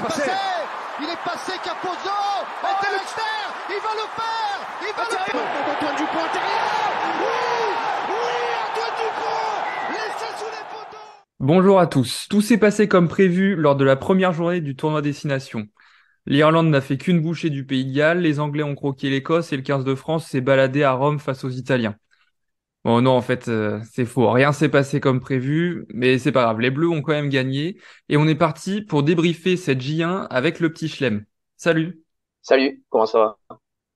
est passé. Il est passé Capozzo. Oh, Il va le faire. Il va le faire. Antoine Dupont intérieur. Oui Oui Antoine Dupont. Laissé sous les poteaux. Bonjour à tous. Tout s'est passé comme prévu lors de la première journée du tournoi Destination. L'Irlande n'a fait qu'une bouchée du Pays de Galles, les Anglais ont croqué l'Écosse et le 15 de France s'est baladé à Rome face aux Italiens. Bon, non, en fait, euh, c'est faux. Rien s'est passé comme prévu, mais c'est pas grave. Les Bleus ont quand même gagné et on est parti pour débriefer cette J1 avec le petit Schlem. Salut. Salut, comment ça va?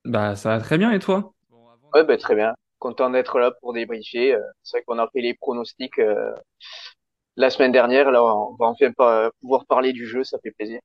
Bah, ça va très bien et toi? Ouais, bah, très bien. Content d'être là pour débriefer. Euh, C'est vrai qu'on a fait les pronostics euh, la semaine dernière. Là, on va enfin pas pouvoir parler du jeu, ça fait plaisir.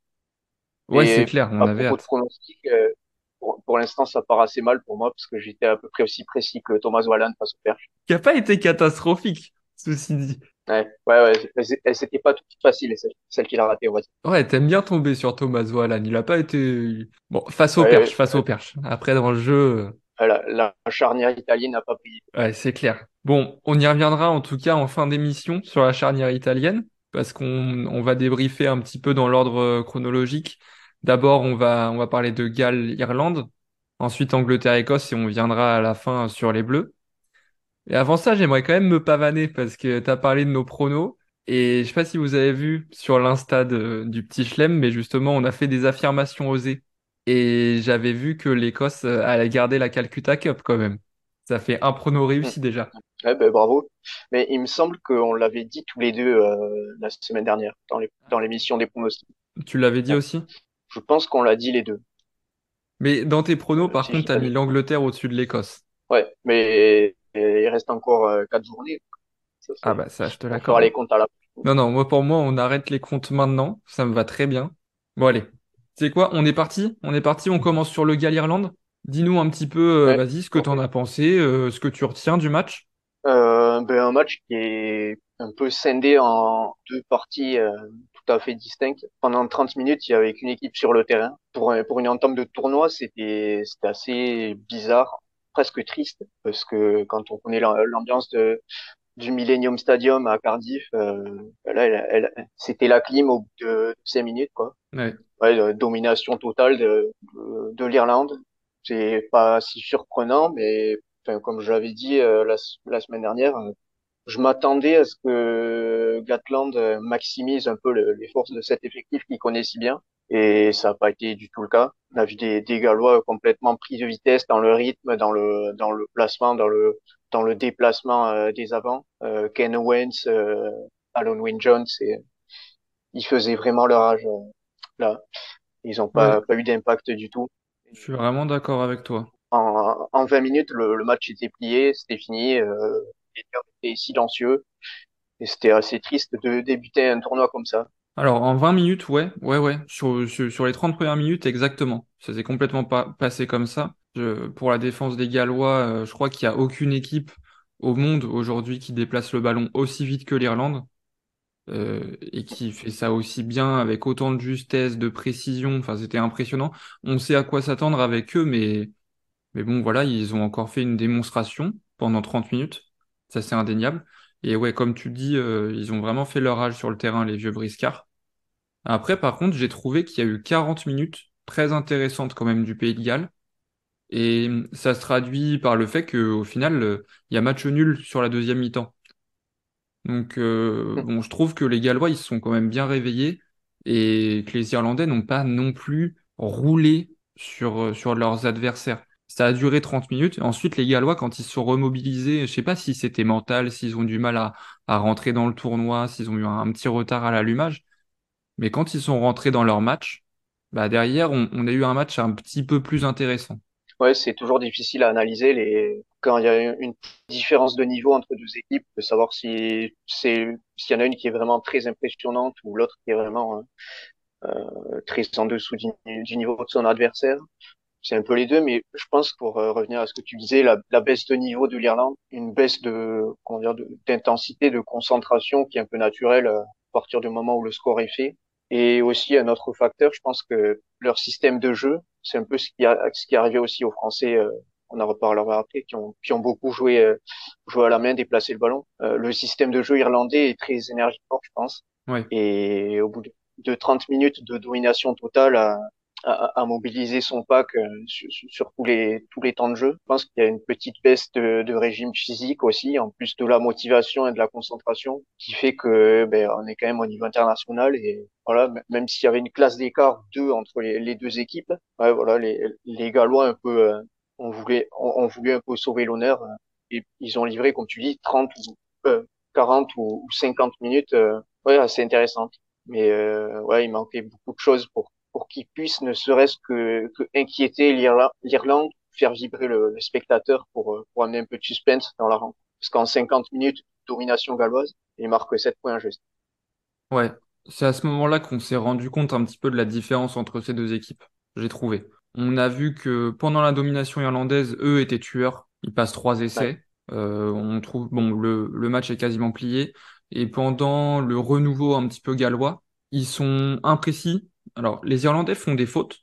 Ouais, c'est clair, on à avait propos de hâte. pronostics, euh, pour, pour l'instant, ça part assez mal pour moi parce que j'étais à peu près aussi précis que Thomas Walland face au Perche. Qui a pas été catastrophique, ceci dit. Ouais, ouais, ouais. C'était pas toutes faciles, celle, celle qu'il a ratée, on va dire. Ouais, t'aimes bien tomber sur Thomas Wallan. Il a pas été... Bon, face au Ouais, perche, ouais, face au perche. Après, dans le jeu... ouais, la, la charnière italienne n'a pas pris. Ouais, c'est clair. Bon, on y reviendra en tout cas en fin d'émission sur la charnière italienne, parce qu'on on va débriefer un petit peu dans l'ordre euh, chronologique. D'abord, on va, on va parler de Galles-Irlande, ensuite Angleterre-Écosse, et on viendra à la fin sur les Bleus. Et avant ça, j'aimerais quand même me pavaner, parce que t'as parlé de nos pronos, et je sais pas si vous avez vu sur l'Insta du petit Chelem, mais justement, on a fait des affirmations osées. Et j'avais vu que l'Écosse euh, allait garder la Calcutta Cup quand même. Ça fait un prono réussi déjà. Ouais, ben, bravo. Mais il me semble qu'on l'avait dit tous les deux euh, la semaine dernière dans l'émission des pronostics. Tu l'avais dit Ouais. aussi? Je pense qu'on l'a dit les deux. Mais dans tes pronos, Le par contre, t'as mis Italie. l'Angleterre au-dessus de l'Écosse. Ouais, mais il reste encore euh, quatre journées. Ça, Ah c'est- bah ça, je te l'accorde. les comptes à la Non, non, moi pour moi, on arrête les comptes maintenant. Ça me va très bien. Bon, allez. Tu sais quoi? On est parti? On est parti, on commence sur le Galles-Irlande. Dis-nous un petit peu, euh, Ouais, vas-y, ce que ok. t'en as pensé, euh, ce que tu retiens du match. Euh, ben, un match qui est un peu scindé en deux parties euh, tout à fait distinctes. Pendant 30 minutes, il y avait qu'une équipe sur le terrain. Pour, un- pour une entame de tournoi, c'était assez bizarre, presque triste, parce que quand on connaît l'am- l'ambiance de, du Millennium Stadium à Cardiff, euh, là, elle, elle- c'était la clim au bout de 5 minutes, quoi. Ouais. Domination totale de, de, de l'Irlande. C'est pas si surprenant, mais enfin, comme je l'avais dit euh, la, la semaine dernière, je m'attendais à ce que Gatland maximise un peu le- les forces de cet effectif qu'il connaît si bien. Et ça n'a pas été du tout le cas. On a vu des, des Gallois complètement pris de vitesse dans le rythme, dans le, dans le placement, dans le, dans le déplacement euh, des avants. Euh, Ken Owens, euh, Alan Wynne-Jones, et ils faisaient vraiment leur âge là. Ils n'ont Ouais, pas, pas eu d'impact du tout. je suis vraiment d'accord avec toi. En, en 20 minutes, le, le match était plié, c'était fini. Euh, silencieux et c'était assez triste de débuter un tournoi comme ça. Alors, en 20 minutes, ouais, ouais, ouais. Sur, sur, les 30 premières minutes, exactement. Ça s'est complètement pas passé comme ça. Pour la défense des Gallois, euh, je crois qu'il n'y a aucune équipe au monde aujourd'hui qui déplace le ballon aussi vite que l'Irlande. euh, et qui fait ça aussi bien avec autant de justesse, de précision. Enfin, c'était impressionnant. On sait à quoi s'attendre avec eux, mais, mais bon, voilà, ils ont encore fait une démonstration pendant 30 minutes. Ça, c'est indéniable. Et ouais, comme tu dis, euh, ils ont vraiment fait leur âge sur le terrain, les vieux briscards. Après, par contre, j'ai trouvé qu'il y a eu 40 minutes très intéressantes quand même du Pays de Galles. Et ça se traduit par le fait qu'au final, euh, il y a match nul sur la deuxième mi-temps. Donc, euh, bon, je trouve que les Gallois, ils se sont quand même bien réveillés et que les Irlandais n'ont pas non plus roulé sur, euh, sur leurs adversaires. Ça a duré 30 minutes. Ensuite, les Gallois, quand ils se sont remobilisés, je sais pas si c'était mental, s'ils ont du mal à, à rentrer dans le tournoi, s'ils ont eu un, petit retard à l'allumage. Mais quand ils sont rentrés dans leur match, bah derrière, on, a eu un match un petit peu plus intéressant. Ouais, c'est toujours difficile à analyser les quand il y a une différence de niveau entre deux équipes, de savoir si c'est s'il y en a une qui est vraiment très impressionnante ou l'autre qui est vraiment euh, euh, très en dessous du niveau de son adversaire. C'est un peu les deux, mais je pense pour euh, revenir à ce que tu disais, la, la baisse de niveau de l'Irlande, une baisse de comment dire d'intensité, de, concentration qui est un peu naturelle euh, à partir du moment où le score est fait. Et aussi un autre facteur, je pense que leur système de jeu, c'est un peu ce qui a, ce qui est arrivé aussi aux Français. euh, on en reparlera après, qui ont, qui ont beaucoup joué, euh, joué à la main, déplacé le ballon. Euh, le système de jeu irlandais est très énergivore, je pense. Ouais. Et au bout de, de 30 minutes de domination totale à, à, mobiliser son pack euh, sur, tous les tous les temps de jeu. Je pense qu'il y a une petite baisse de, de, régime physique aussi, en plus de la motivation et de la concentration, qui fait que ben, on est quand même au niveau international et voilà, même s'il y avait une classe d'écart deux entre les, les, deux équipes, ouais, voilà, les, les Gallois un peu euh, ont voulu ont, voulu un peu sauver l'honneur euh, et ils ont livré, comme tu dis, 30 ou euh, 40 ou, 50 minutes, ouais, assez intéressantes. Mais ouais, il manquait beaucoup de choses pour pour qu'ils puissent ne serait-ce que, que inquiéter l'Irlande, faire vibrer le, spectateur pour, euh, pour amener un peu de suspense dans la rencontre. Parce qu'en 50 minutes, domination galloise, il marque 7 points juste. Ouais, c'est à ce moment-là qu'on s'est rendu compte un petit peu de la différence entre ces deux équipes, j'ai trouvé. On a vu que pendant la domination irlandaise, eux étaient tueurs, ils passent trois essais. Euh, on trouve bon le, le match est quasiment plié et pendant le renouveau un petit peu gallois, ils sont imprécis, alors, les Irlandais font des fautes.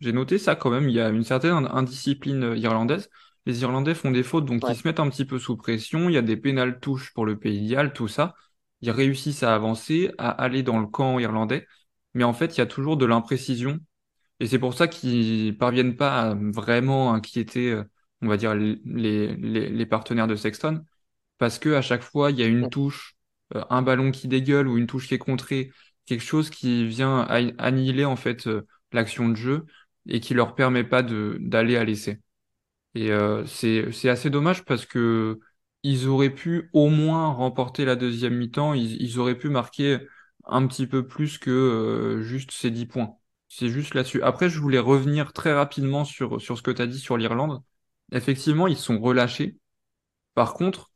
J'ai noté ça quand même. Il y a une certaine indiscipline euh, irlandaise. Les Irlandais font des fautes, donc ils se mettent un petit peu sous pression. Il y a des pénales touches pour le pays idéal, tout ça. Ils réussissent à avancer, à aller dans le camp irlandais. Mais en fait, il y a toujours de l'imprécision. Et c'est pour ça qu'ils parviennent pas à vraiment inquiéter, euh, on va dire, les, les, les partenaires de Sexton. Parce que à chaque fois, il y a une touche, euh, un ballon qui dégueule ou une touche qui est contrée quelque chose qui vient annihiler en fait euh, l'action de jeu et qui leur permet pas d'aller à l'essai. Et euh, c'est assez dommage parce que ils auraient pu au moins remporter la deuxième mi-temps, ils, ils auraient pu marquer un petit peu plus que euh, juste ces 10 points. C'est juste là-dessus. Après, je voulais revenir très rapidement sur, sur ce que tu as dit sur l'Irlande. Effectivement, ils sont relâchés. Par contre,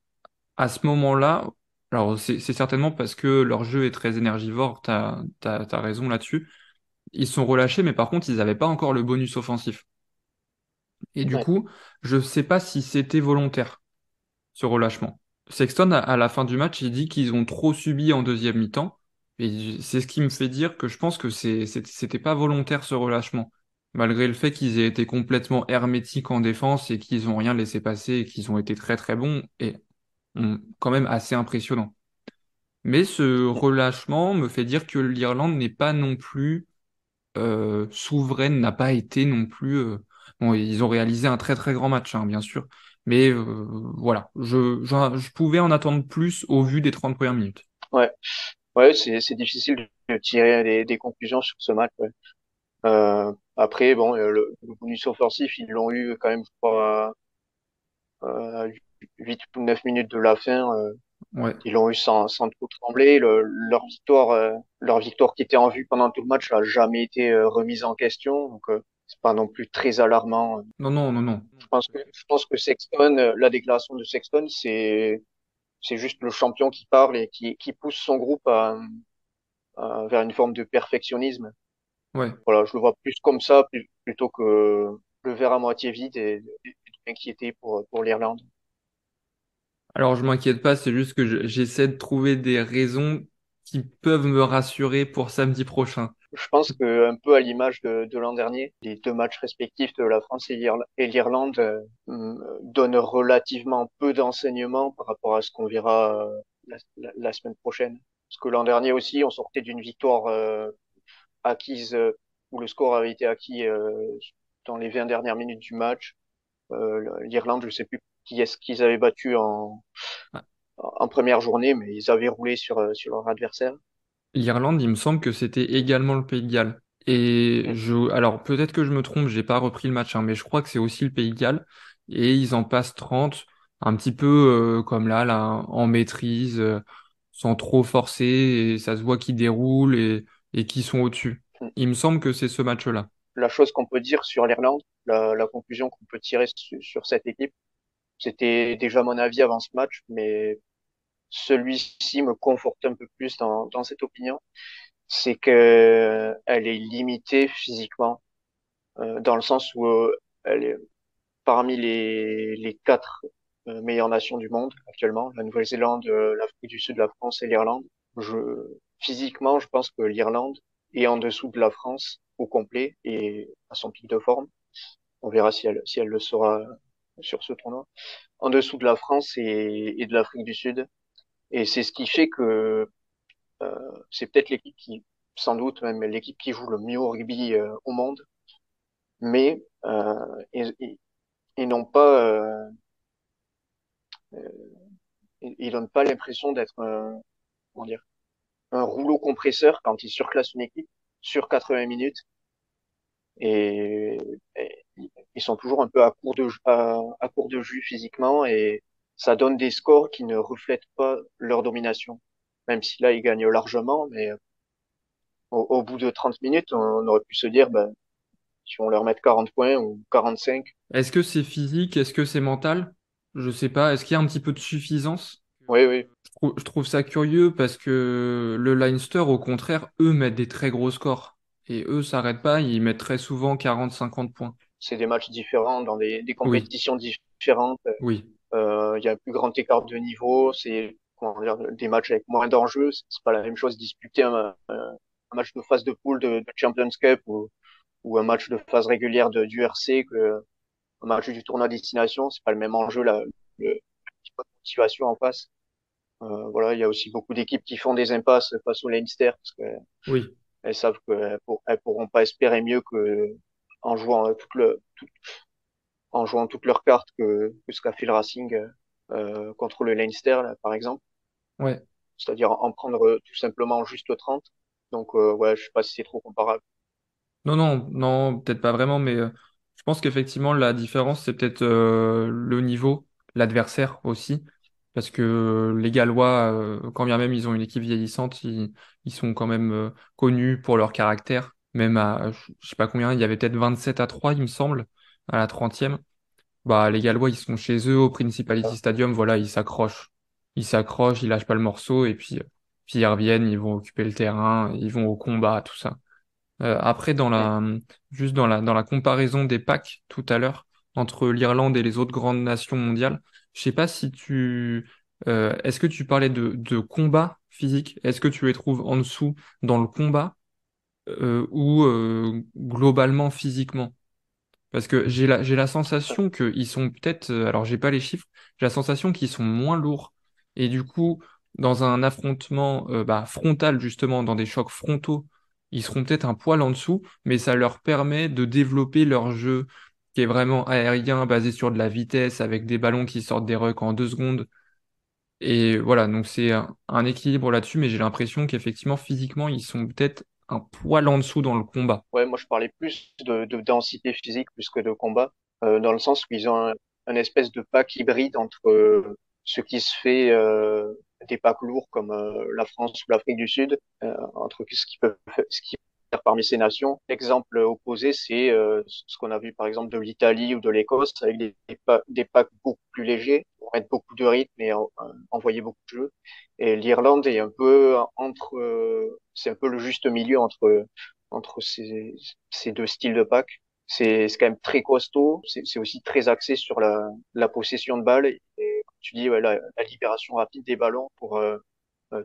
à ce moment-là, alors, c'est certainement parce que leur jeu est très énergivore, t'as as, as, raison là-dessus. Ils sont relâchés, mais par contre, ils n'avaient pas encore le bonus offensif. Et du coup, je sais pas si c'était volontaire, ce relâchement. Sexton, à, la fin du match, il dit qu'ils ont trop subi en deuxième mi-temps. Et c'est ce qui me fait dire que je pense que c'était pas volontaire ce relâchement. Malgré le fait qu'ils aient été complètement hermétiques en défense et qu'ils ont rien laissé passer et qu'ils ont été très très bons. Et quand même assez impressionnant. Mais ce relâchement me fait dire que l'Irlande n'est pas non plus euh, souveraine, n'a pas été non plus. Euh, bon, ils ont réalisé un très très grand match, hein, bien sûr. Mais euh, voilà, je, je, pouvais en attendre plus au vu des 30 premières minutes. Ouais, ouais c'est difficile de tirer des, des, conclusions sur ce match. Euh, après, bon, le, bonus offensif, ils l'ont eu quand même, je crois, 8 ou 9 minutes de la fin, euh, ouais. ils l'ont eu sans, sans trop trembler. Le, leur victoire, euh, leur victoire qui était en vue pendant tout le match n'a jamais été euh, remise en question. Donc c'est pas non plus très alarmant. Non, non, non, non. Je pense que je pense que Sexton, la déclaration de Sexton, c'est c'est juste le champion qui parle et qui, qui pousse son groupe à, à, vers une forme de perfectionnisme. Ouais. Voilà, je le vois plus comme ça plutôt que le verre à moitié vide et, et inquiété pour pour l'Irlande. Alors, je m'inquiète pas, c'est juste que j'essaie de trouver des raisons qui peuvent me rassurer pour samedi prochain. Je pense que un peu à l'image de, l'an dernier, les deux matchs respectifs de la France et l'Irlande euh, donnent relativement peu d'enseignements par rapport à ce qu'on verra euh, la, semaine prochaine. Parce que l'an dernier aussi, on sortait d'une victoire euh, acquise où le score avait été acquis dans les 20 dernières minutes du match. L'Irlande, je sais plus qui est-ce qu'ils avaient battu en, en première journée, mais ils avaient roulé sur, euh, sur leur adversaire. L'Irlande, il me semble que c'était également le Pays de Galles. Et je, alors peut-être que je me trompe, j'ai pas repris le match, hein, mais je crois que c'est aussi le Pays de Galles. Et ils en passent 30, un petit peu euh, comme là, là, en maîtrise, euh, sans trop forcer, et ça se voit qu'ils déroulent et, et qu'ils sont au-dessus. Mm. Il me semble que c'est ce match-là. La chose qu'on peut dire sur l'Irlande, la, la conclusion qu'on peut tirer sur cette équipe, c'était déjà mon avis avant ce match, mais celui-ci me conforte un peu plus dans, dans cette opinion. C'est que elle est limitée physiquement, euh, dans le sens où euh, elle est parmi les, les quatre euh, meilleures nations du monde actuellement, la Nouvelle-Zélande, l'Afrique du Sud, la France et l'Irlande. Je, physiquement, je pense que l'Irlande est en dessous de la France au complet et à son pic de forme. On verra si elle, si elle le sera sur ce tournoi, en dessous de la France et, de l'Afrique du Sud. Et c'est ce qui fait que euh, c'est peut-être l'équipe qui sans doute même l'équipe qui joue le mieux au rugby au monde, mais ils, ils n'ont pas ils donnent pas l'impression d'être comment dire, un rouleau compresseur quand ils surclassent une équipe sur 80 minutes. Et, ils sont toujours un peu à court de à, à, court de jus physiquement et ça donne des scores qui ne reflètent pas leur domination. Même si là ils gagnent largement, mais au, au bout de 30 minutes, on, aurait pu se dire, ben, si on leur met 40 points ou 45. Est-ce que c'est physique? Est-ce que c'est mental? Je sais pas, est-ce qu'il y a un petit peu de suffisance? Oui, oui. Je trouve, ça curieux parce que le Leinster, au contraire, eux mettent des très gros scores. Et eux s'arrêtent pas, ils mettent très souvent 40-50 points. C'est des matchs différents, dans des, des compétitions différentes. Oui. Euh, il y a un plus grand écart de niveau, c'est dire, des matchs avec moins d'enjeux. C'est pas la même chose disputer un, un, match de phase de poule de, de Champions Cup ou, ou, un match de phase régulière de, du RC que un match du tournoi destination, c'est pas le même enjeu, la, le, motivation en face. Euh, voilà, il y a aussi beaucoup d'équipes qui font des impasses face au Leinster parce que oui. elles savent qu'elles pour, pourront pas espérer mieux que en jouant toute le, tout, en jouant toutes leurs cartes que, que ce qu'a fait le Racing euh, contre le Leinster, là, par exemple. Ouais. C'est-à-dire en prendre tout simplement juste 30. Donc euh, ouais, je sais pas si c'est trop comparable. Non, non, non, peut-être pas vraiment, mais euh, je pense qu'effectivement, la différence, c'est peut-être euh, le niveau, l'adversaire aussi. Parce que les Gallois, euh, quand bien même ils ont une équipe vieillissante, ils, ils sont quand même euh, connus pour leur caractère. Même à, je sais pas combien, il y avait peut-être 27 à 3, il me semble, à la 30e. Bah, les Gallois, ils sont chez eux au Principality Stadium, voilà, ils s'accrochent. Ils s'accrochent, ils lâchent pas le morceau, et puis, puis ils reviennent, ils vont occuper le terrain, ils vont au combat, tout ça. Euh, après, dans la, juste dans la, dans la comparaison des packs tout à l'heure entre l'Irlande et les autres grandes nations mondiales, je sais pas si tu, euh, est-ce que tu parlais de, de combat physique? Est-ce que tu les trouves en dessous dans le combat? Euh, ou euh, globalement physiquement? Parce que j'ai la, j'ai la sensation qu'ils sont peut-être, euh, alors j'ai pas les chiffres, j'ai la sensation qu'ils sont moins lourds et du coup dans un affrontement euh, bah, frontal justement, dans des chocs frontaux ils seront peut-être un poil en dessous, mais ça leur permet de développer leur jeu qui est vraiment aérien, basé sur de la vitesse, avec des ballons qui sortent des rucks en deux secondes. Et voilà, donc c'est un, équilibre là-dessus, mais j'ai l'impression qu'effectivement, physiquement, ils sont peut-être un poil en dessous dans le combat. Ouais, moi je parlais plus de, de densité physique plus que de combat, euh, dans le sens où ils ont un, un espèce de pack hybride entre euh, ce qui se fait euh, des packs lourds comme euh, la France ou l'Afrique du Sud, euh, entre ce qui peut ce qui parmi ces nations. L'exemple opposé, c'est euh, ce qu'on a vu par exemple de l'Italie ou de l'Écosse avec des, packs beaucoup plus légers pour mettre beaucoup de rythme et envoyer beaucoup de jeux. Et l'Irlande est un peu entre, c'est un peu le juste milieu entre entre ces, ces deux styles de packs c'est quand même très costaud. C'est aussi très axé sur la, la possession de balles et tu dis ouais, la, la, libération rapide des ballons pour euh, euh,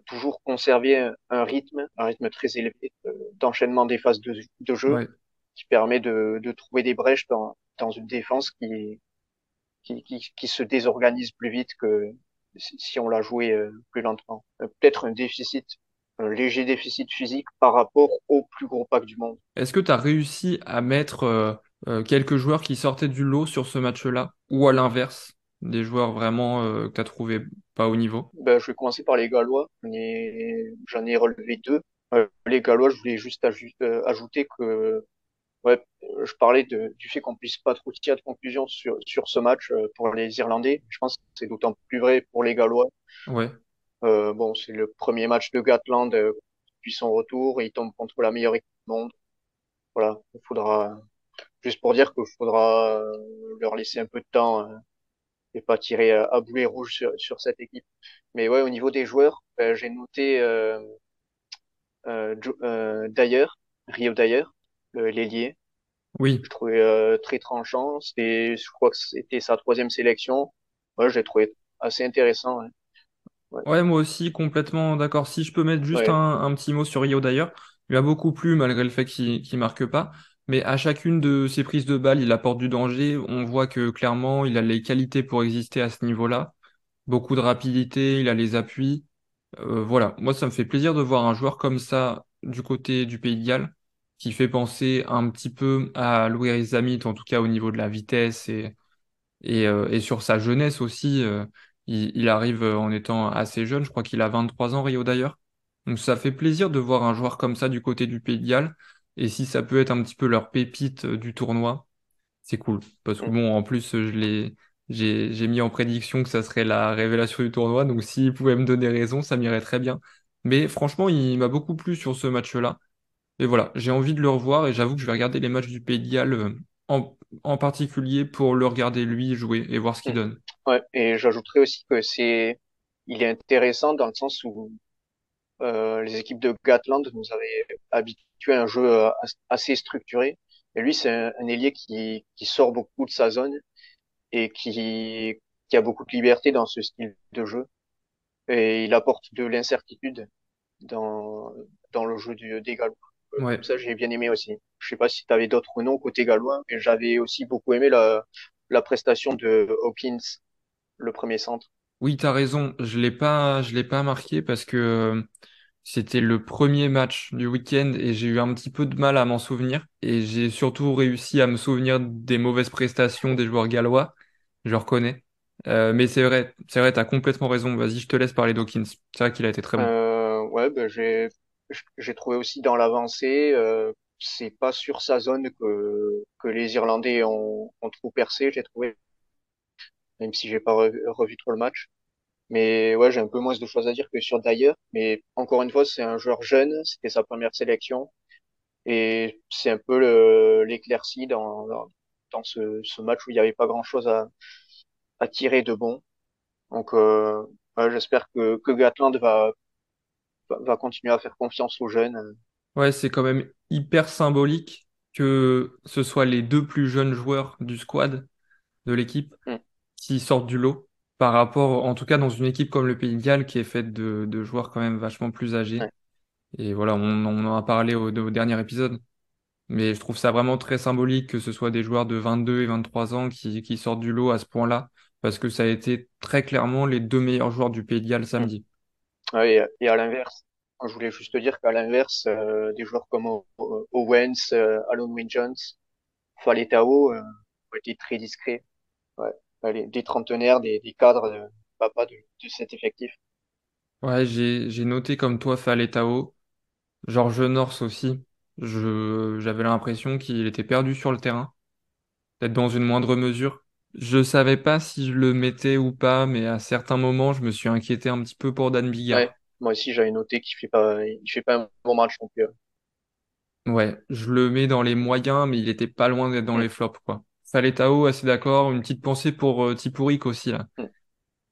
toujours conserver un rythme, un rythme très élevé euh, d'enchaînement des phases de, de jeu Ouais. qui permet de, de trouver des brèches dans, dans une défense qui, qui, qui, qui se désorganise plus vite que si on l'a joué euh, plus lentement. Euh, Peut-être un déficit, un léger déficit physique par rapport au plus gros pack du monde. Est-ce que tu as réussi à mettre euh, euh, quelques joueurs qui sortaient du lot sur ce match-là, ou à l'inverse, des joueurs vraiment euh, que tu as trouvé pas au niveau? Ben, je vais commencer par les Gallois. J'en ai, relevé deux. Euh, les Gallois, je voulais juste euh, ajouter que ouais, je parlais de, du fait qu'on puisse pas trop tirer de conclusion sur, sur ce match euh, pour les Irlandais. Je pense que c'est d'autant plus vrai pour les Gallois. Ouais, Euh, bon, c'est le premier match de Gatland euh, depuis son retour. Il tombe contre la meilleure équipe du monde. Voilà, il faudra juste pour dire qu'il faudra leur laisser un peu de temps euh, et pas tirer à, à boulet rouge sur, sur cette équipe. Mais ouais, au niveau des joueurs, euh, j'ai noté euh, euh, euh, d'ailleurs, Rio d'ailleurs, l'ailier. oui. Je trouvais euh, très tranchant. C'était, je crois que c'était sa troisième sélection. Ouais, j'ai trouvé assez intéressant. Ouais. Ouais. Ouais, moi aussi, complètement d'accord. Si je peux mettre juste Ouais. un, un petit mot sur Rio d'ailleurs, il m'a beaucoup plu malgré le fait qu'il qu'il marque pas. Mais à chacune de ses prises de balles, il apporte du danger. On voit que clairement, il a les qualités pour exister à ce niveau-là. Beaucoup de rapidité, il a les appuis. Euh, voilà, moi ça me fait plaisir de voir un joueur comme ça du côté du Pays de Galles, qui fait penser un petit peu à Louis Zamit, en tout cas au niveau de la vitesse et, et, euh, sur sa jeunesse aussi. euh, il, il arrive en étant assez jeune, je crois qu'il a 23 ans, Rio d'ailleurs. Donc ça fait plaisir de voir un joueur comme ça du côté du Pays de Galles. Et si ça peut être un petit peu leur pépite euh, du tournoi, c'est cool. Parce que bon, en plus, je l'ai, j'ai, j'ai mis en prédiction que ça serait la révélation du tournoi. Donc s'il pouvait me donner raison, ça m'irait très bien. Mais franchement, il m'a beaucoup plu sur ce match-là. Et voilà, j'ai envie de le revoir et j'avoue que je vais regarder les matchs du Pays de Galles euh, en, en particulier pour le regarder lui jouer et voir ce qu'il Mm. donne. Ouais, et j'ajouterais aussi que c'est, il est intéressant dans le sens où euh, les équipes de Gatland nous avaient habitués à un jeu euh, as- assez structuré. Et lui, c'est un, un ailier qui, qui sort beaucoup de sa zone et qui, qui a beaucoup de liberté dans ce style de jeu. Et il apporte de l'incertitude dans, dans le jeu du, des Gallois. Euh, Ouais. Ça, j'ai bien aimé aussi. Je sais pas si tu avais d'autres noms côté gallois, mais j'avais aussi beaucoup aimé la, la prestation de Hawkins, le premier centre. Oui, t'as raison. Je l'ai pas, je l'ai pas marqué parce que euh, c'était le premier match du week-end et j'ai eu un petit peu de mal à m'en souvenir. Et j'ai surtout réussi à me souvenir des mauvaises prestations des joueurs gallois. Je reconnais. Euh, mais c'est vrai, c'est vrai, t'as complètement raison. Vas-y, je te laisse parler d'Hawkins. C'est vrai qu'il a été très bon. Euh, ouais, ben j'ai j'ai trouvé aussi dans l'avancée, euh, c'est pas sur sa zone que que les Irlandais ont, ont trop percé, j'ai trouvé, même si j'ai pas revu, revu trop le match. Mais ouais, j'ai un peu moins de choses à dire que sur Dyer. Mais encore une fois, c'est un joueur jeune, c'était sa première sélection. Et c'est un peu l'éclaircie dans, dans, dans ce, ce match où il n'y avait pas grand-chose à, à tirer de bon. Donc, euh, ouais, j'espère que, que Gatland va, va, va continuer à faire confiance aux jeunes. Ouais, c'est quand même hyper symbolique que ce soit les deux plus jeunes joueurs du squad de l'équipe Mm. Qui sortent du lot par rapport, en tout cas dans une équipe comme le Pays de Galles qui est faite de, de joueurs quand même vachement plus âgés. Ouais. Et voilà, on, on en a parlé au, au dernier épisode. Mais je trouve ça vraiment très symbolique que ce soit des joueurs de 22 et 23 ans qui, qui sortent du lot à ce point-là, parce que ça a été très clairement les deux meilleurs joueurs du Pays de Galles samedi. Ouais, et, à l'inverse, je voulais juste te dire qu'à l'inverse, euh, des joueurs comme Owens, euh, Alon Wynne-Jones, Faletao, euh, ont été très discrets. Ouais, Allez, des trentenaires, des, des cadres de papa de, de cet effectif. Ouais, j'ai, noté comme toi Faletao, George North aussi. Je, j'avais l'impression qu'il était perdu sur le terrain, peut-être dans une moindre mesure. Je savais pas si je le mettais ou pas, mais à certains moments, je me suis inquiété un petit peu pour Dan Ouais, Bigard. moi aussi j'avais noté qu'il fait pas, il fait pas un bon match non plus. Ouais, je le mets dans les moyens, mais il était pas loin d'être dans Mm, les flops, quoi. Faletao, assez d'accord. Une petite pensée pour euh, Tipouric aussi, là. mm.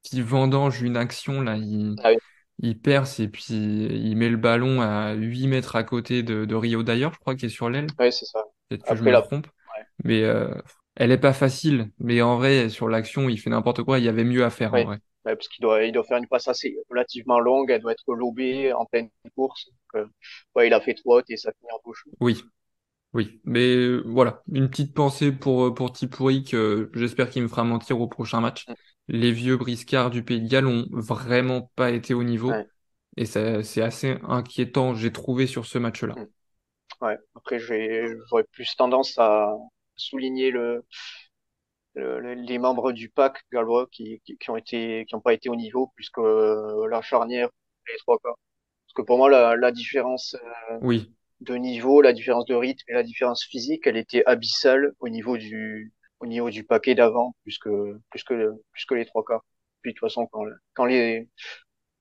Qui vendange une action, là. Il, Ah oui, il perce et puis il met le ballon à 8 mètres à côté de, de Rio d'ailleurs, je crois, qui est sur l'aile. ouais, c'est ça. Peut-être que je me la, trompe. ouais, Mais euh, elle est pas facile. Mais en vrai, sur l'action, il fait n'importe quoi. Il y avait mieux à faire, en vrai. ouais, parce qu'il doit, il doit faire une passe assez relativement longue, elle doit être lobée en pleine course. Donc, euh, ouais, il a fait trop haute et ça finit en touche. Oui, oui. Mais euh, voilà, une petite pensée pour, euh, pour Tipouric. euh, j'espère qu'il me fera mentir au prochain match. Les vieux briscards du Pays de Galles ont vraiment pas été au niveau. Ouais, Et ça- c'est assez inquiétant, j'ai trouvé, sur ce match-là. mm, ouais. Après, j'ai, j'aurais plus tendance à souligner le, le- le- les membres du pack gallois qui, qui, qui ont été, qui ont pas été au niveau, puisque euh, la charnière, les trois quarts. Parce que pour moi, la, la différence euh, Oui, de niveau, la différence de rythme et la différence physique, elle était abyssale au niveau du, au niveau du paquet d'avant, plus que, les trois quarts. Puis de toute façon, quand, quand les,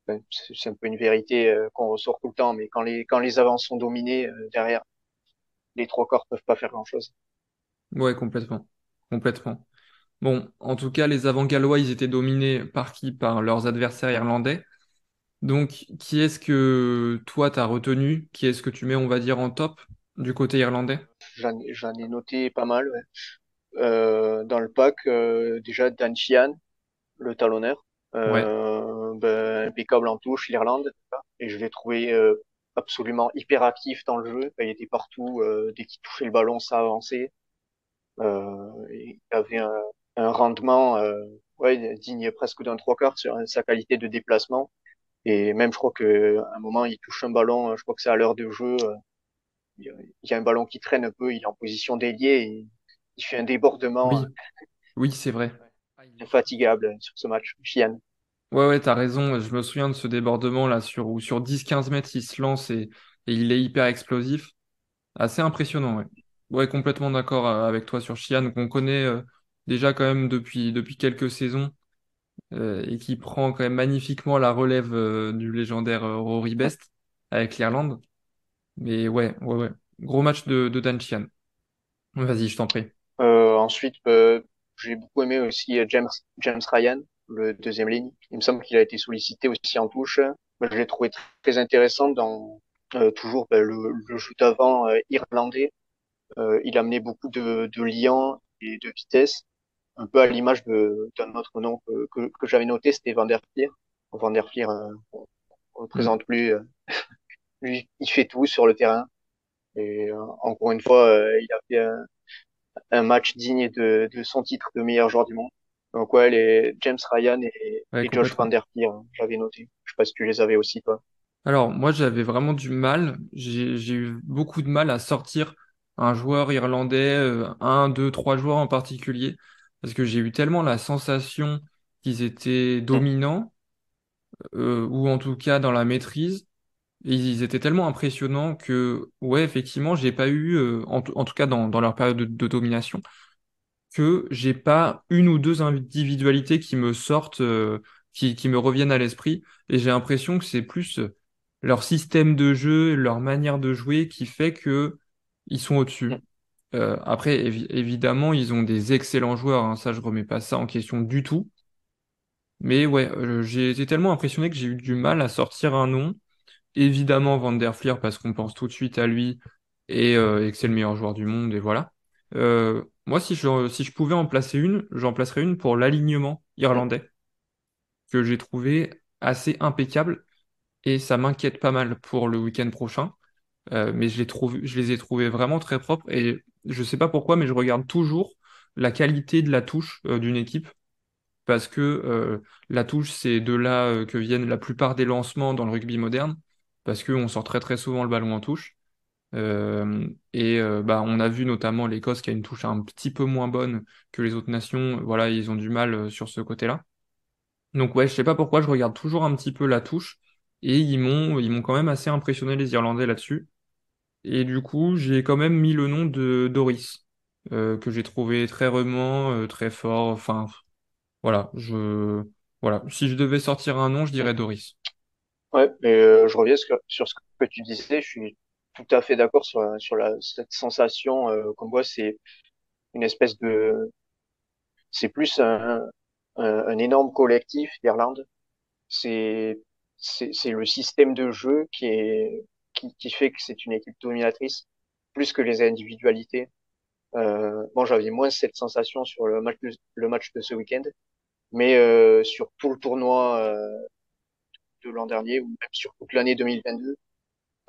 enfin, c'est un peu une vérité euh, qu'on ressort tout le temps, mais quand les, quand les avants sont dominés euh, derrière, les trois quarts peuvent pas faire grand-chose. ouais, complètement. Complètement. Bon, en tout cas, les avants gallois, ils étaient dominés par qui? Par leurs adversaires irlandais. Donc, qui est-ce que toi t'as retenu? Qui est-ce que tu mets, on va dire, en top du côté irlandais? J'en, ai- j'en ai noté pas mal. ouais. Euh, dans le pack, euh, déjà Dan Sheehan, le talonneur, Ouais, euh, ben, impeccable en touche, l'Irlande, et je l'ai trouvé euh, absolument hyper actif dans le jeu. Il était partout, euh, dès qu'il touchait le ballon, ça avançait. Euh, il avait un, un rendement euh, ouais, digne presque d'un trois quarts sur sa qualité de déplacement. Et même, je crois que à un moment, il touche un ballon, je crois que c'est à l'heure de jeu. Il y a un ballon qui traîne un peu, il est en position d'ailier il fait un débordement Oui, oui, c'est vrai. infatigable sur ce match. Chian. Ouais, ouais, t'as raison. Je me souviens de ce débordement là sur où sur 10-15 mètres, il se lance et, et il est hyper explosif. Assez impressionnant, ouais. Ouais, complètement d'accord euh, avec toi sur Chian, qu'on connaît euh, déjà quand même depuis, depuis quelques saisons euh, et qui prend quand même magnifiquement la relève euh, du légendaire euh, Rory Best avec l'Irlande. Mais ouais, ouais, ouais. Gros match de, Dan Chian. Vas-y, je t'en prie. Euh, ensuite, euh, j'ai beaucoup aimé aussi euh, James, Ryan, le deuxième ligne. Il me semble qu'il a été sollicité aussi en touche. Je l'ai trouvé très intéressant dans euh, toujours ben, le, le d'avant euh, irlandais. Euh, il a amené beaucoup de, de liens et de vitesse, un peu à l'image d'un autre nom que, que, que j'avais noté, c'était Van der Fleer. Van der Fleer, euh, on, on le Mm. présente plus. euh, lui, il fait tout sur le terrain. Et euh, encore une fois, euh, il a fait un, un match digne de, de son titre de meilleur joueur du monde. Donc ouais, les James Ryan et, Ouais, et Josh Van. Der Fleer, hein, j'avais noté. Je sais pas si tu les avais aussi, toi. Alors, moi, j'avais vraiment du mal. J'ai, j'ai eu beaucoup de mal à sortir un joueur irlandais, euh, un, deux, trois joueurs en particulier, parce que j'ai eu tellement la sensation qu'ils étaient dominants, euh, ou en tout cas dans la maîtrise, et ils étaient tellement impressionnants que, ouais, effectivement, j'ai pas eu, euh, en, tout cas dans, leur période de, domination, que j'ai pas une ou deux individualités qui me sortent, euh, qui, qui me reviennent à l'esprit, et j'ai l'impression que c'est plus leur système de jeu, leur manière de jouer qui fait que ils sont au-dessus. Euh, après, évi- évidemment, ils ont des excellents joueurs, hein, ça je remets pas ça en question du tout. Mais ouais, euh, j'ai été tellement impressionné que j'ai eu du mal à sortir un nom. Évidemment, Van der Fleer parce qu'on pense tout de suite à lui et, euh, que c'est le meilleur joueur du monde et voilà. Moi, si je, pouvais en placer une, j'en placerais une pour l'alignement irlandais que j'ai trouvé assez impeccable et ça m'inquiète pas mal pour le week-end prochain. Euh, mais je les ai trouvés vraiment très propres et je sais pas pourquoi, mais je regarde toujours la qualité de la touche euh, d'une équipe parce que euh, la touche, c'est de là que viennent la plupart des lancements dans le rugby moderne parce qu'on sort très souvent le ballon en touche. Et bah, on a vu notamment l'Écosse qui a une touche un petit peu moins bonne que les autres nations. Voilà, ils ont du mal sur ce côté-là. Donc ouais, je sais pas pourquoi, je regarde toujours un petit peu la touche et ils m'ont ils m'ont quand même assez impressionné les Irlandais là-dessus. Et du coup, j'ai quand même mis le nom de Doris, euh, que j'ai trouvé très remuant, euh, très fort. Enfin, voilà, je, voilà. Si je devais sortir un nom, je dirais Doris. Ouais, mais euh, je reviens sur, ce que tu disais. Je suis tout à fait d'accord sur, sur la, cette sensation euh, qu'on voit. C'est une espèce de, c'est plus un, un, énorme collectif, l'Irlande. C'est, c'est, c'est le système de jeu qui est, qui, qui fait que c'est une équipe dominatrice, plus que les individualités. Euh, bon, j'avais moins cette sensation sur le match de, le match de ce week-end, mais euh, sur tout le tournoi euh, de l'an dernier ou même sur toute l'année 2022,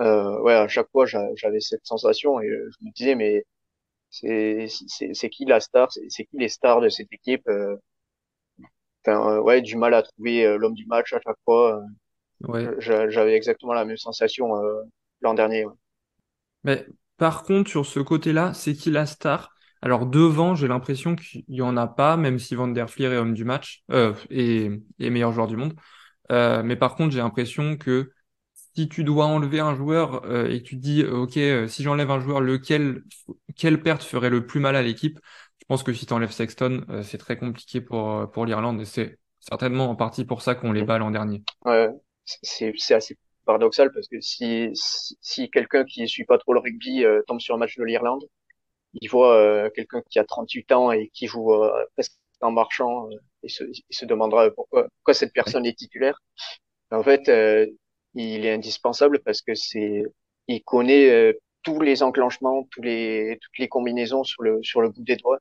euh, ouais, à chaque fois j'a- j'avais cette sensation et euh, je me disais mais c'est c'est qui la star, c'est qui les stars de cette équipe. euh, Enfin, euh, ouais, du mal à trouver l'homme du match à chaque fois. Ouais. j'a- J'avais exactement la même sensation euh, l'an dernier. ouais. Mais par contre, sur ce côté-là, c'est qui la star? Alors devant, j'ai l'impression qu'il y en a pas, même si Van der Fleer est homme du match euh, et, et meilleur joueur du monde. Euh, mais par contre, j'ai l'impression que si tu dois enlever un joueur euh, et que tu te dis, euh, ok, euh, si j'enlève un joueur, lequel, quelle perte ferait le plus mal à l'équipe? Je pense que si tu enlèves Sexton, euh, c'est très compliqué pour, euh, pour l'Irlande et c'est certainement en partie pour ça qu'on les bat l'an dernier. Ouais, c'est assez paradoxal parce que si si, quelqu'un qui suit pas trop le rugby euh, tombe sur un match de l'Irlande, il voit euh, quelqu'un qui a 38 ans et qui joue euh, presque en marchant euh, et se, il se demandera pourquoi pourquoi cette personne est titulaire. En fait, euh, il est indispensable parce que c'est il connaît euh, tous les enclenchements, tous les toutes les combinaisons sur le sur le bout des doigts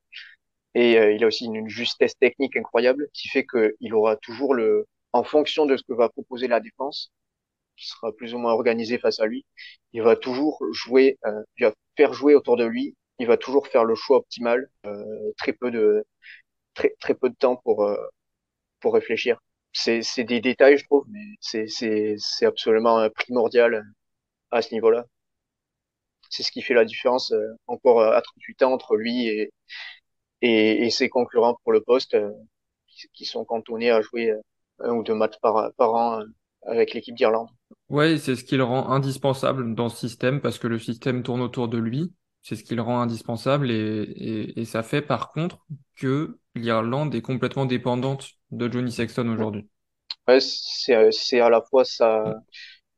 et il a aussi une, justesse technique incroyable qui fait que il aura toujours le en fonction de ce que va proposer la défense qui sera plus ou moins organisé face à lui, il va toujours jouer, euh, il va faire jouer autour de lui, il va toujours faire le choix optimal, euh, très peu de très très peu de temps pour euh, pour réfléchir. c'est c'est des détails, je trouve, mais c'est c'est c'est absolument primordial à ce niveau-là. C'est ce qui fait la différence euh, encore à 38 ans entre lui et et, et ses concurrents pour le poste euh, qui, sont cantonnés à jouer euh, ou deux matchs par par an avec l'équipe d'Irlande. Ouais, c'est ce qui le rend indispensable dans ce système parce que le système tourne autour de lui. C'est ce qui le rend indispensable et, et, et ça fait par contre que l'Irlande est complètement dépendante de Johnny Sexton aujourd'hui. Ouais, c'est à la fois sa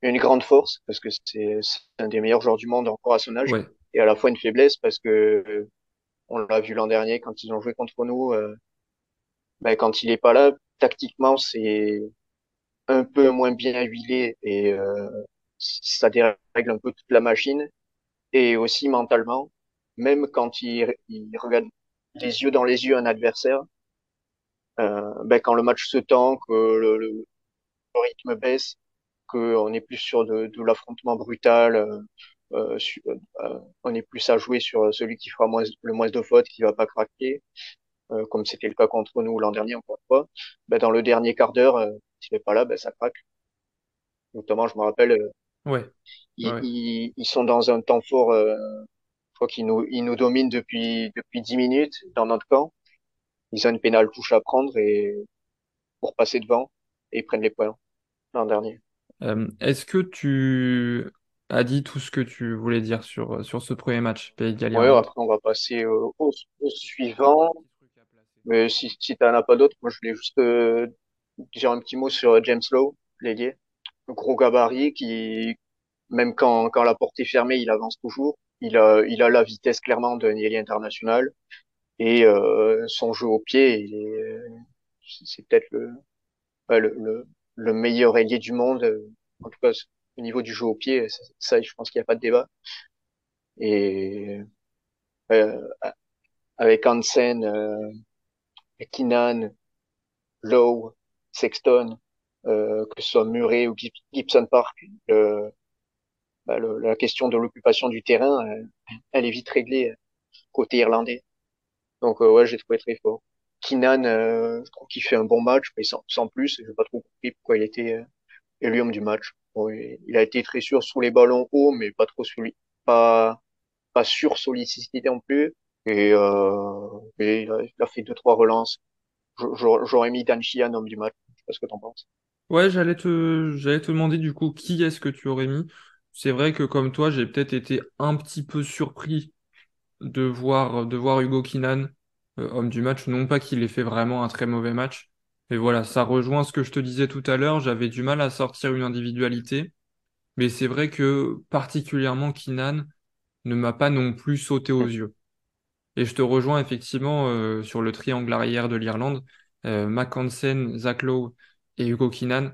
une grande force parce que c'est c'est un des meilleurs joueurs du monde encore à son âge Ouais, et à la fois une faiblesse parce que on l'a vu l'an dernier quand ils ont joué contre nous. euh, ben, quand il est pas là, tactiquement c'est un peu moins bien huilé et euh, ça dérègle un peu toute la machine. Et aussi mentalement, même quand il, regarde les yeux dans les yeux un adversaire, euh, ben, quand le match se tend, que le, rythme baisse, qu'on est plus sur de, l'affrontement brutal, euh, euh, on est plus à jouer sur celui qui fera moins, le moins de fautes, qui va pas craquer, euh, comme c'était le cas contre nous l'an dernier encore une fois. Ben, dans le dernier quart d'heure, euh, s'il n'est pas là, ben, ça craque. Notamment, je me rappelle, euh, ouais, ils, ouais. ils, ils sont dans un temps fort, euh, je crois qu'ils nous, ils nous dominent depuis, depuis 10 minutes dans notre camp. Ils ont une pénale touche à prendre et pour passer devant et ils prennent les points l'an dernier. Euh, est-ce que tu as dit tout ce que tu voulais dire sur, sur ce premier match, Pays de Ouais, après on va passer au, au, au suivant. Mais si, si t'en as pas d'autres, moi je voulais juste euh, dire un petit mot sur James Lowe, l'ailier. Gros gabarit qui, même quand, quand la porte est fermée, il avance toujours. Il a, il a la vitesse clairement d'un ailier international. Et euh, son jeu au pied, il est, euh, c'est peut-être le, le, le meilleur ailier du monde. euh, En tout cas, au niveau du jeu au pied, ça, ça, je pense qu'il n'y a pas de débat. Et euh, avec Hansen, euh, Keenan, Lowe, Sexton, euh, que ce soit Murray ou Gibson Park, bah, la question de l'occupation du terrain, elle est vite réglée euh, côté irlandais. Donc euh, ouais, j'ai trouvé très fort. Keenan, euh, je trouve qu'il fait un bon match, mais sans, sans plus. J'ai pas trop compris pourquoi il était élu homme du match. Il a été très sûr sous les ballons hauts, mais pas trop sur lui, pas pas sur sollicité non plus. Et, euh, et il, a, il a fait deux trois relances. J'aurais mis Dan homme du match. Je sais pas ce que t'en penses. Ouais, j'allais te, j'allais te demander du coup qui est-ce que tu aurais mis? C'est vrai que comme toi, j'ai peut-être été un petit peu surpris de voir, de voir Hugo Kinan, euh, homme du match. Non pas qu'il ait fait vraiment un très mauvais match, mais voilà, ça rejoint ce que je te disais tout à l'heure. J'avais du mal à sortir une individualité, mais c'est vrai que particulièrement Kinan ne m'a pas non plus sauté aux yeux. Et je te rejoins effectivement euh, sur le triangle arrière de l'Irlande. Euh, Mac Hansen, Zach Lowe et Hugo Kinan.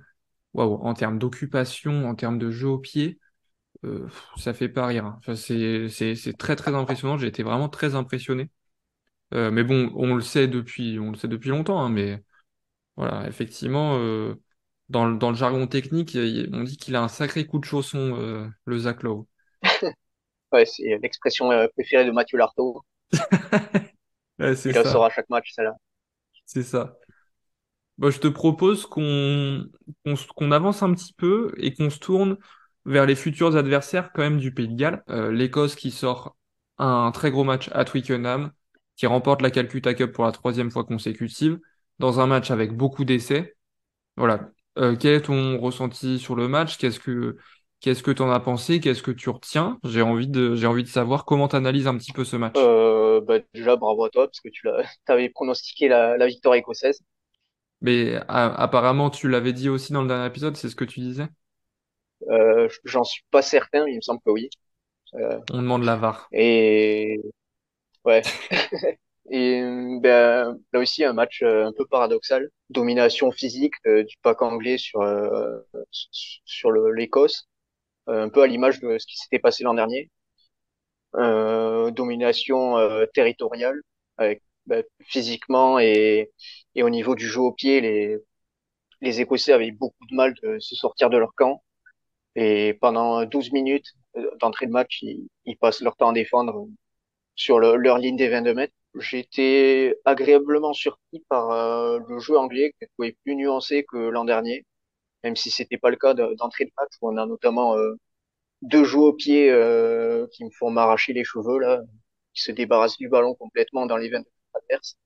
Waouh, en termes d'occupation, en termes de jeu au pied, euh, ça fait pas rire. hein. Enfin, c'est, très très impressionnant. J'ai été vraiment très impressionné. Euh, mais bon, on le sait depuis, on le sait depuis longtemps. hein, mais voilà, effectivement, euh, dans, le- dans le jargon technique, on dit qu'il a un sacré coup de chausson, le Zach Lowe. Ouais, c'est l'expression préférée de Mathieu Lartaud. Ouais, c'est ça, à chaque match, celle-là. c'est ça. Je te propose qu'on qu'on s- qu'on avance un petit peu et qu'on se tourne vers les futurs adversaires quand même du Pays de Galles. Euh, l'Écosse qui sort un très gros match à Twickenham, qui remporte la Calcutta Cup pour la troisième fois consécutive, dans un match avec beaucoup d'essais. Voilà. Euh, quel est ton ressenti sur le match? Qu'est-ce que qu'est-ce que t'en as pensé? Qu'est-ce que tu retiens? J'ai envie de j'ai envie de savoir comment t'analyses un petit peu ce match. Euh, bah, déjà, bravo à toi, parce que tu l'as, t'avais pronostiqué la, la victoire écossaise. Mais apparemment tu l'avais dit aussi dans le dernier épisode, c'est ce que tu disais? Euh, j'en suis pas certain, il me semble que oui. Euh, On demande la VAR. et ouais. Et ben, là aussi, un match euh, un peu paradoxal. Domination physique euh, du pack anglais sur, euh, sur l'Écosse, un peu à l'image de ce qui s'était passé l'an dernier. Euh, domination euh, territoriale, ben, physiquement et, au niveau du jeu au pied, les, Écossais avaient beaucoup de mal de se sortir de leur camp. Et pendant 12 minutes euh, d'entrée de match, ils, ils passent leur temps à défendre sur le- leur ligne des 22 mètres. j'ai été agréablement surpris par euh, le jeu anglais qui est plus nuancé que l'an dernier, même si c'était pas le cas d'entrée de match où on a notamment euh, deux joueurs au pied euh, qui me font m'arracher les cheveux là, qui se débarrassent du ballon complètement dans les veines adverses,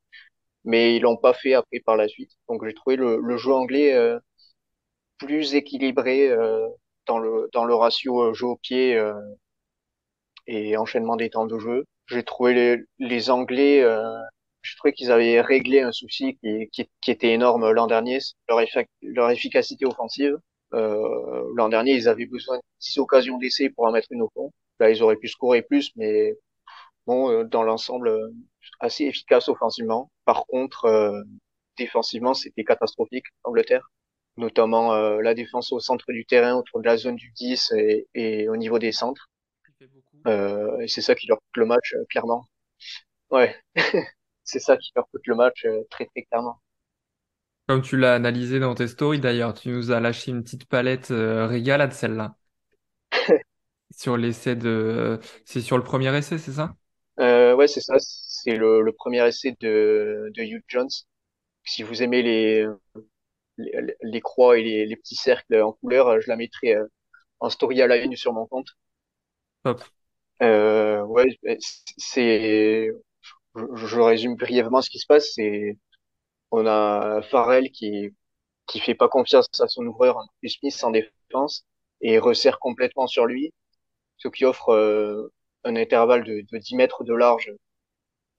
mais ils l'ont pas fait après par la suite. Donc j'ai trouvé le, jeu anglais euh, plus équilibré dans le dans le ratio jeu au pied et enchaînement des temps de jeu. J'ai trouvé les, Anglais, je trouvais qu'ils avaient réglé un souci qui, qui, qui était énorme l'an dernier, leur, leur efficacité offensive. Euh, l'an dernier, ils avaient besoin de 10 occasions d'essai pour en mettre une au fond. Là, ils auraient pu scorer plus, mais bon, euh, dans l'ensemble, euh, assez efficace offensivement. Par contre, euh, défensivement, c'était catastrophique, Angleterre. Notamment la défense au centre du terrain, autour de la zone du 10 et, et au niveau des centres. Euh, et c'est ça qui leur coûte le match, euh, clairement. Ouais, c'est ça qui leur coûte le match euh, très très clairement. Comme tu l'as analysé dans tes stories d'ailleurs, tu nous as lâché une petite palette euh, régalade celle-là. sur l'essai de... C'est sur le premier essai, c'est ça? Euh, Ouais, c'est ça. C'est le, le, premier essai de, de Hugh Jones. Si vous aimez les, les, les croix et les, les, petits cercles en couleur, je la mettrai en story à la une sur mon compte. Top. Euh, ouais, c'est, je, je, résume brièvement ce qui se passe. C'est, on a Farrell qui qui fait pas confiance à son ouvreur, Smith en défense et resserre complètement sur lui, ce qui offre euh, un intervalle de, de 10 mètres de large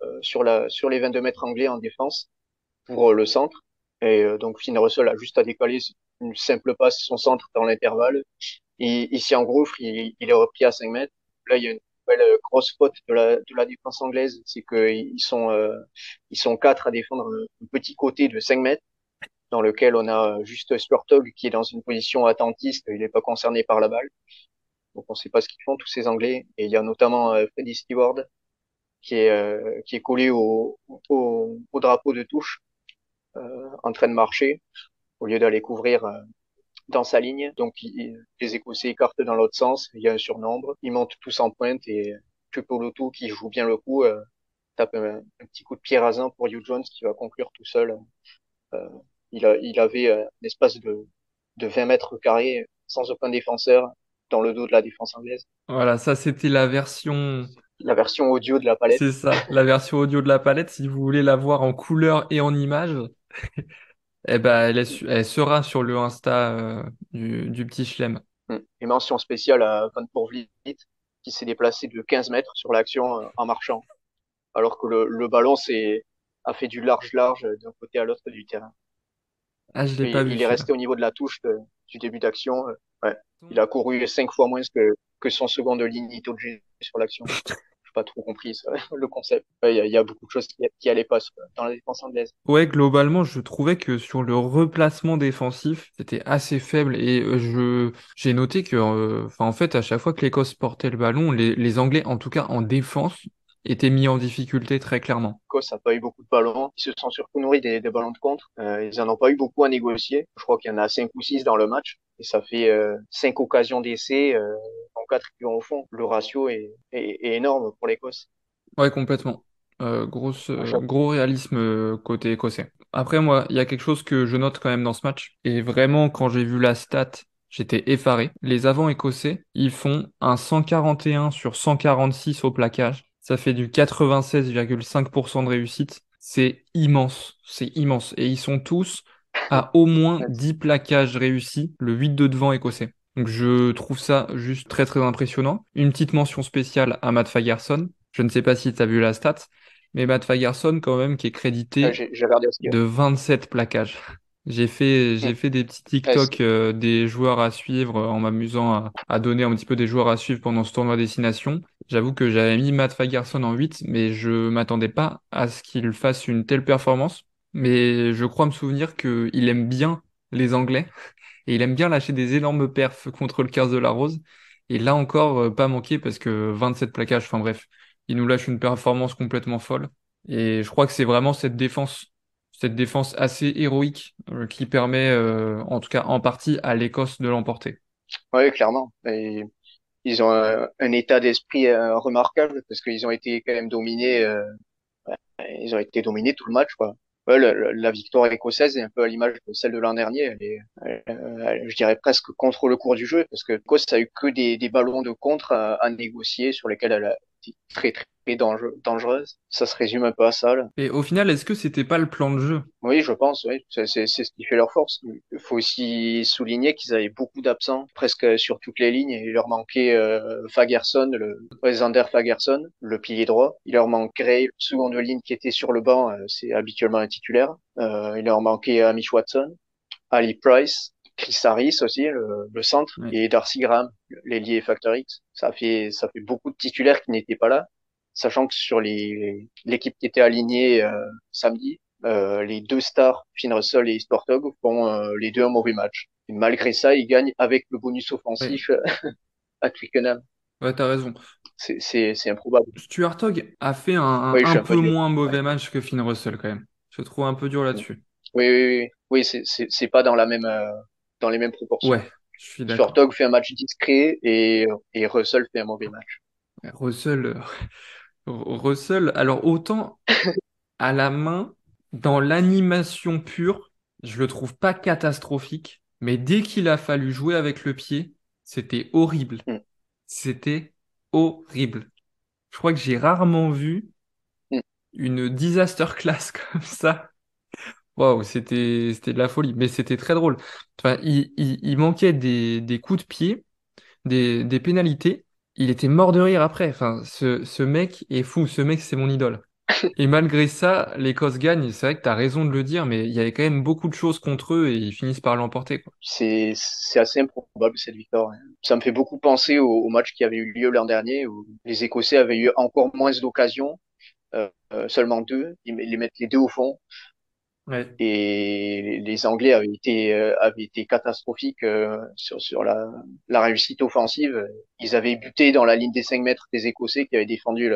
euh, sur la sur les 22 mètres anglais en défense pour euh, le centre. Et euh, donc Finn Russell a juste à décaler une simple passe son centre dans l'intervalle. Et ici en gros, il, il est repris à 5 mètres. Là, il y a une nouvelle grosse faute de la, de la défense anglaise, c'est qu'ils sont, euh, ils sont quatre à défendre un, petit côté de 5 mètres, dans lequel on a juste Squirtog qui est dans une position attentiste, il n'est pas concerné par la balle. Donc on ne sait pas ce qu'ils font tous ces Anglais. Et il y a notamment euh, Freddy Stewart qui est, euh, qui est collé au, au, au, drapeau de touche, euh, en train de marcher, au lieu d'aller couvrir euh, dans sa ligne. Donc les Écossais écartent dans l'autre sens. Il y a un surnombre. Ils montent tous en pointe et Chupolotu qui joue bien le coup euh, tape un, un, petit coup de pied rasant pour Hugh Jones qui va conclure tout seul. Euh, il, a, il avait un espace de, de 20 mètres carrés sans aucun défenseur dans le dos de la défense anglaise. Voilà, ça c'était la version la version audio de la palette. C'est ça, la version audio de la palette. Si vous voulez la voir en couleur et en image, eh ben, elle, est, elle, sera sur le Insta euh, du, du, petit Chlem. Et mention spéciale à Van Pourvliet qui s'est déplacé de 15 mètres sur l'action euh, en marchant, alors que le, le ballon a fait du large-large d'un côté à l'autre du terrain. Ah, je l'ai pas il vu. Il est resté au niveau de la touche de, du début d'action. Ouais. Il a couru cinq fois moins que, que son second de ligne sur l'action. Pas trop compris ça, le concept. Il ouais, y, y, a beaucoup de choses qui, qui allaient pas dans la défense anglaise. Ouais, globalement, je trouvais que sur le replacement défensif, c'était assez faible et je j'ai noté que, enfin, euh, en fait, à chaque fois que l'Écosse portait le ballon, les, les Anglais, en tout cas en défense, étaient mis en difficulté très clairement. L'Écosse n'a pas eu beaucoup de ballons. Ils se sont surtout nourris des, des ballons de contre. Euh, ils en ont pas eu beaucoup à négocier. Je crois qu'il y en a cinq ou six dans le match. Et ça fait euh, cinq occasions d'essai euh, en quatre qui vont au fond. Le ratio est, est, est énorme pour l'Écosse. Ouais, complètement. Euh, grosse, euh, gros réalisme euh, côté écossais. Après, moi, il y a quelque chose que je note quand même dans ce match. Et vraiment, quand j'ai vu la stat, j'étais effaré. Les avants écossais, ils font un 141 sur 146 au plaquage. Ça fait du 96,5% de réussite. C'est immense. C'est immense. Et ils sont tous à au moins 10 plaquages réussis, le 8 de devant écossais. Donc je trouve ça juste très très impressionnant. Une petite mention spéciale à Matt Fagerson. Je ne sais pas si tu as vu la stat, mais Matt Fagerson quand même qui est crédité ouais, j ai, j ai de 27 plaquages. J'ai fait, j'ai fait des petits TikTok euh, des joueurs à suivre en m'amusant à, à, donner un petit peu des joueurs à suivre pendant ce tournoi destination. J'avoue que j'avais mis Matt Fagerson en 8, mais je m'attendais pas à ce qu'il fasse une telle performance. Mais je crois me souvenir qu'il aime bien les Anglais et il aime bien lâcher des énormes perfs contre le Cars de la Rose. Et là encore, euh, pas manqué parce que 27 plaquages, enfin bref, il nous lâche une performance complètement folle. Et je crois que c'est vraiment cette défense, cette défense assez héroïque euh, qui permet, euh, en tout cas en partie, à l'Écosse de l'emporter. Oui, clairement. Ils ont un, un état d'esprit euh, remarquable parce qu'ils ont été quand même dominés ils ont été dominés tout le match, quoi. La, victoire écossaise est un peu à l'image de celle de l'an dernier. Elle est, je dirais presque contre le cours du jeu, parce que l'Écosse a eu que des, ballons de contre à, à, négocier sur lesquels elle a très très dangereuse. Ça se résume un peu à ça. Là. Et au final, est-ce que c'était pas le plan de jeu? Oui, je pense. Oui, c'est ce qui fait leur force. Il faut aussi souligner qu'ils avaient beaucoup d'absents, presque sur toutes les lignes. Il leur manquait euh, Fagerson, le Alexander Fagerson, le pilier droit. Il leur manquait le second de ligne qui était sur le banc. Euh, c'est habituellement un titulaire. Euh, il leur manquait Amish Watson, Ali Price, Chris Harris aussi, le, le centre, et Darcy Graham, l'ailier Factor X. Ça fait, ça fait beaucoup de titulaires qui n'étaient pas là sachant que sur les l'équipe qui était alignée euh, samedi, euh, les deux stars, Finn Russell et Sportog, font euh, les deux un mauvais match. Et malgré ça, ils gagnent avec le bonus offensif à Twickenham. Ouais, t'as raison. C'est improbable. Stuart Hogg a fait un, un, peu, moins mauvais match que Finn Russell quand même. Je trouve un peu dur là-dessus. Oui, oui, oui. Oui, c'est pas dans la même dans les mêmes proportions. Ouais, je suis d'accord. Fait un match discret et, et Russell fait un mauvais match. Russell, Russell, alors autant à la main, dans l'animation pure, je le trouve pas catastrophique, mais dès qu'il a fallu jouer avec le pied, c'était horrible. Mm. C'était horrible. Je crois que j'ai rarement vu mm. une disaster class comme ça. Waouh, c'était c'était de la folie, mais c'était très drôle. Enfin, il, il, manquait des, des coups de pied, des, des pénalités, il était mort de rire après. Enfin, ce, ce mec est fou. Ce mec, c'est mon idole. Et malgré ça, l'Écosse gagne. C'est vrai que tu as raison de le dire, mais il y avait quand même beaucoup de choses contre eux et ils finissent par l'emporter. C'est assez improbable cette victoire. Hein. Ça me fait beaucoup penser au, match qui avait eu lieu l'an dernier où les Écossais avaient eu encore moins d'occasions, euh, euh, seulement deux. Ils, les mettent les deux au fond. Et les Anglais avaient été euh, avaient été catastrophiques euh, sur sur la, la réussite offensive. Ils avaient buté dans la ligne des 5 mètres des Écossais qui avaient défendu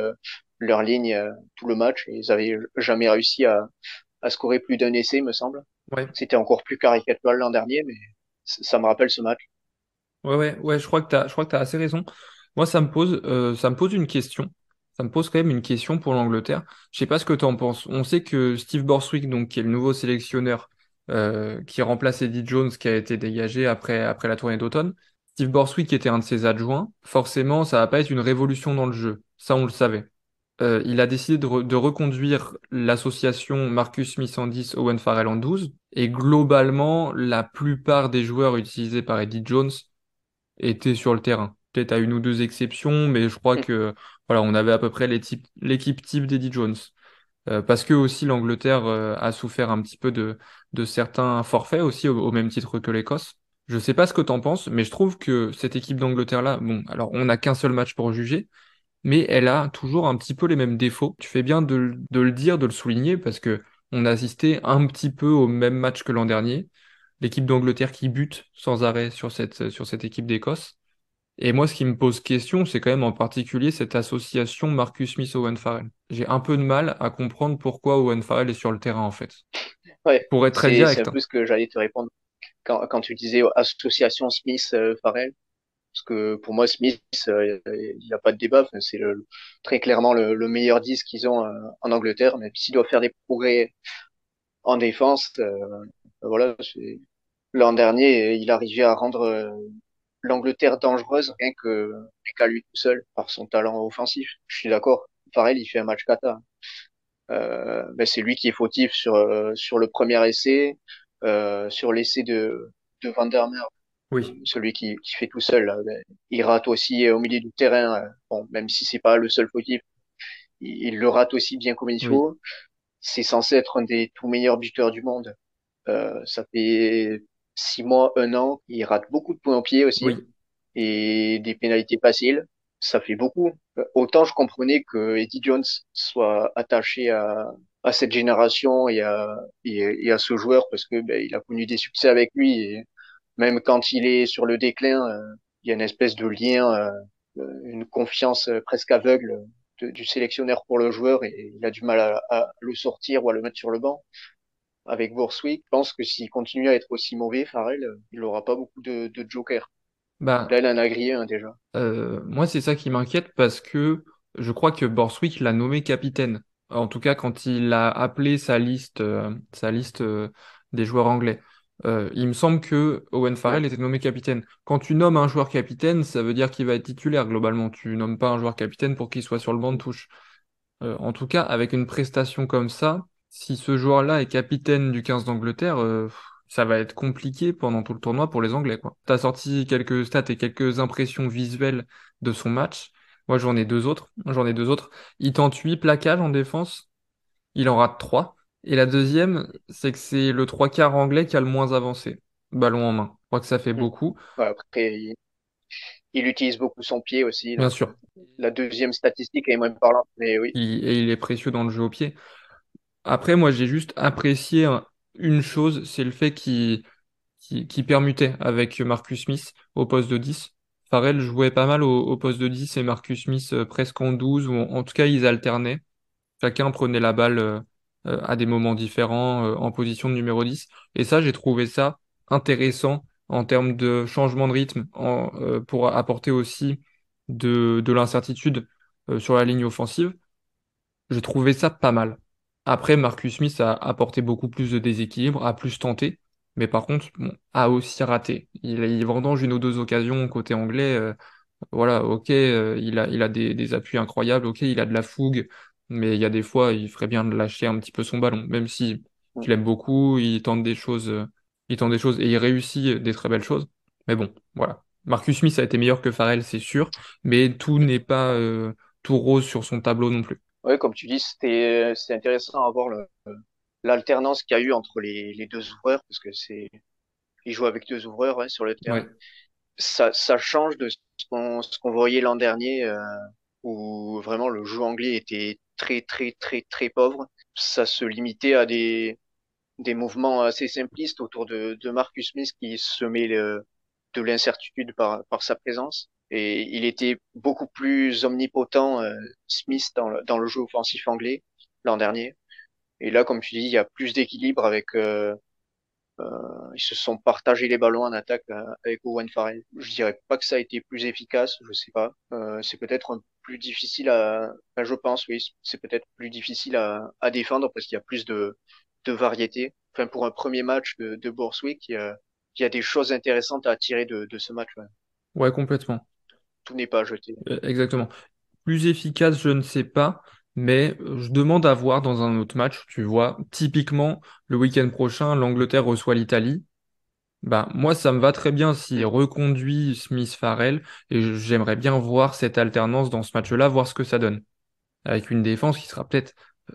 leur ligne euh, tout le match. Ils avaient jamais réussi à à scorer plus d'un essai, me semble. Ouais. C'était encore plus caricatural l'an dernier, mais ça me rappelle ce match. Ouais, ouais, ouais. Je crois que t'as, je crois que t'as assez raison. Moi, ça me pose, ça me pose une question ça me pose quand même une question pour l'Angleterre. Je sais pas ce que tu en penses. On sait que Steve Borswick, donc, qui est le nouveau sélectionneur euh, qui remplace Eddie Jones, qui a été dégagé après, après la tournée d'automne, Steve Borswick était un de ses adjoints. Forcément, ça va pas être une révolution dans le jeu. Ça, on le savait. Euh, il a décidé de, de reconduire l'association Marcus Smith en 10, Owen Farrell en 12. Et globalement, la plupart des joueurs utilisés par Eddie Jones étaient sur le terrain. Peut-être à une ou deux exceptions, mais je crois que voilà, on avait à peu près l'équipe type d'Eddie Jones. Euh, parce que aussi l'Angleterre euh, a souffert un petit peu de, de certains forfaits aussi au, même titre que l'Écosse. Je sais pas ce que tu en penses, mais je trouve que cette équipe d'Angleterre là, bon, alors on n'a qu'un seul match pour juger, mais elle a toujours un petit peu les mêmes défauts. Tu fais bien de, de le dire, de le souligner, parce que on a assisté un petit peu au même match que l'an dernier. L'équipe d'Angleterre qui bute sans arrêt sur cette, sur cette équipe d'Écosse. Et moi, ce qui me pose question, c'est quand même en particulier cette association Marcus Smith-Owen Farrell. J'ai un peu de mal à comprendre pourquoi Owen Farrell est sur le terrain, en fait. Ouais, Pour être très direct. C'est un peu ce que j'allais te répondre quand, quand tu disais association Smith-Farrell. Parce que pour moi, Smith, euh, il n'y a pas de débat. c'est très clairement le, meilleur disque qu'ils ont euh, en Angleterre. Même s'il doit faire des progrès en défense, euh, voilà. L'an dernier, il arrivait à rendre l'Angleterre dangereuse rien que qu'à lui tout seul par son talent offensif. Je suis d'accord. Farrell, il fait un match kata. Euh, ben c'est lui qui est fautif sur euh, sur le premier essai, euh, sur l'essai de de Van der Mer. Oui. Celui qui, qui fait tout seul. Ben, il rate aussi au milieu du terrain. Euh, bon, même si c'est pas le seul fautif, il, le rate aussi bien comme il faut. C'est censé être un des tout meilleurs buteurs du monde. Euh, ça fait six mois, un an, il rate beaucoup de points au pied aussi. Et des pénalités faciles. Ça fait beaucoup. Autant je comprenais que Eddie Jones soit attaché à, à cette génération et à, et, à ce joueur parce que ben, il a connu des succès avec lui et même quand il est sur le déclin, euh, il y a une espèce de lien, euh, une confiance presque aveugle du sélectionneur pour le joueur et il a du mal à, à, le sortir ou à le mettre sur le banc avec Borswick, je pense que s'il continue à être aussi mauvais, Farrell, euh, il n'aura pas beaucoup de, de jokers. Bah, Là, il en a grillé un déjà. Euh, moi, c'est ça qui m'inquiète parce que je crois que Borswick l'a nommé capitaine En tout cas, quand il a appelé sa liste, euh, sa liste euh, des joueurs anglais. Il me semble que Owen Farrell était nommé capitaine. Quand tu nommes un joueur capitaine, ça veut dire qu'il va être titulaire globalement. Tu nommes pas un joueur capitaine pour qu'il soit sur le banc de touche. en tout cas, avec une prestation comme ça, si ce joueur-là est capitaine du 15 d'Angleterre, ça va être compliqué pendant tout le tournoi pour les Anglais. Tu as sorti quelques stats et quelques impressions visuelles de son match. Moi, j'en ai deux autres. J'en ai deux autres. Il tente 8 plaquages en défense. Il en rate 3. Et la deuxième, c'est que c'est le trois quarts anglais qui a le moins avancé. Ballon en main. Je crois que ça fait hmm. beaucoup. après, il, utilise beaucoup son pied aussi. Bien sûr. La deuxième statistique est moins parlante, mais oui. et il est précieux dans le jeu au pied. Après, moi, j'ai juste apprécié une chose, c'est le fait qu'il qui, permutait avec Marcus Smith au poste de 10. Farrell jouait pas mal au, poste de 10 et Marcus Smith euh, presque en 12, ou en, tout cas ils alternaient. Chacun prenait la balle euh, euh, à des moments différents en position de numéro 10. Et ça, j'ai trouvé ça intéressant en termes de changement de rythme, pour apporter aussi de, de l'incertitude sur la ligne offensive. J'ai trouvé ça pas mal. Après, Marcus Smith a apporté beaucoup plus de déséquilibre, a plus tenté, mais par contre, a aussi raté. Il, il vendange une ou deux occasions côté anglais. Euh, voilà, ok, euh, il a, des, appuis incroyables, ok, il a de la fougue, mais il y a des fois, il ferait bien de lâcher un petit peu son ballon, même si je l'aime beaucoup, il tente des choses, euh, il tente des choses et il réussit des très belles choses. Mais bon, voilà. Marcus Smith a été meilleur que Farrell, c'est sûr, mais tout n'est pas tout rose sur son tableau non plus. Oui, comme tu dis, c'était c'est intéressant à voir l'alternance qu'il y a eu entre les, les deux ouvreurs, parce que c'est ils jouent avec deux ouvreurs hein, sur le terrain. Ça, ça change de ce qu'on ce qu'on voyait l'an dernier, euh, où vraiment le jeu anglais était très très très très pauvre. Ça se limitait à des des mouvements assez simplistes autour de, de Marcus Smith qui semait le, de l'incertitude par, par sa présence. Et il était beaucoup plus omnipotent, euh, Smith, dans le, dans le jeu offensif anglais l'an dernier. Et là, comme tu dis, il y a plus d'équilibre avec. Euh, euh, ils se sont partagés les ballons en attaque euh, avec Owen Farrell. Je dirais pas que ça a été plus efficace, je sais pas. Euh, c'est peut-être plus difficile à. Je pense, oui, c'est peut-être plus difficile à, à défendre parce qu'il y a plus de, de variété. Enfin, pour un premier match de, de Borswick, il y a, il y a des choses intéressantes à tirer de, de ce match. Ouais, ouais complètement tout n'est pas jeté. Euh, exactement. Plus efficace, je ne sais pas, mais je demande à voir dans un autre match, tu vois, typiquement le week-end prochain, l'Angleterre reçoit l'Italie. Ben, moi, ça me va très bien s'il reconduit Smith Farrell et j'aimerais bien voir cette alternance dans ce match-là, voir ce que ça donne. Avec une défense qui sera peut-être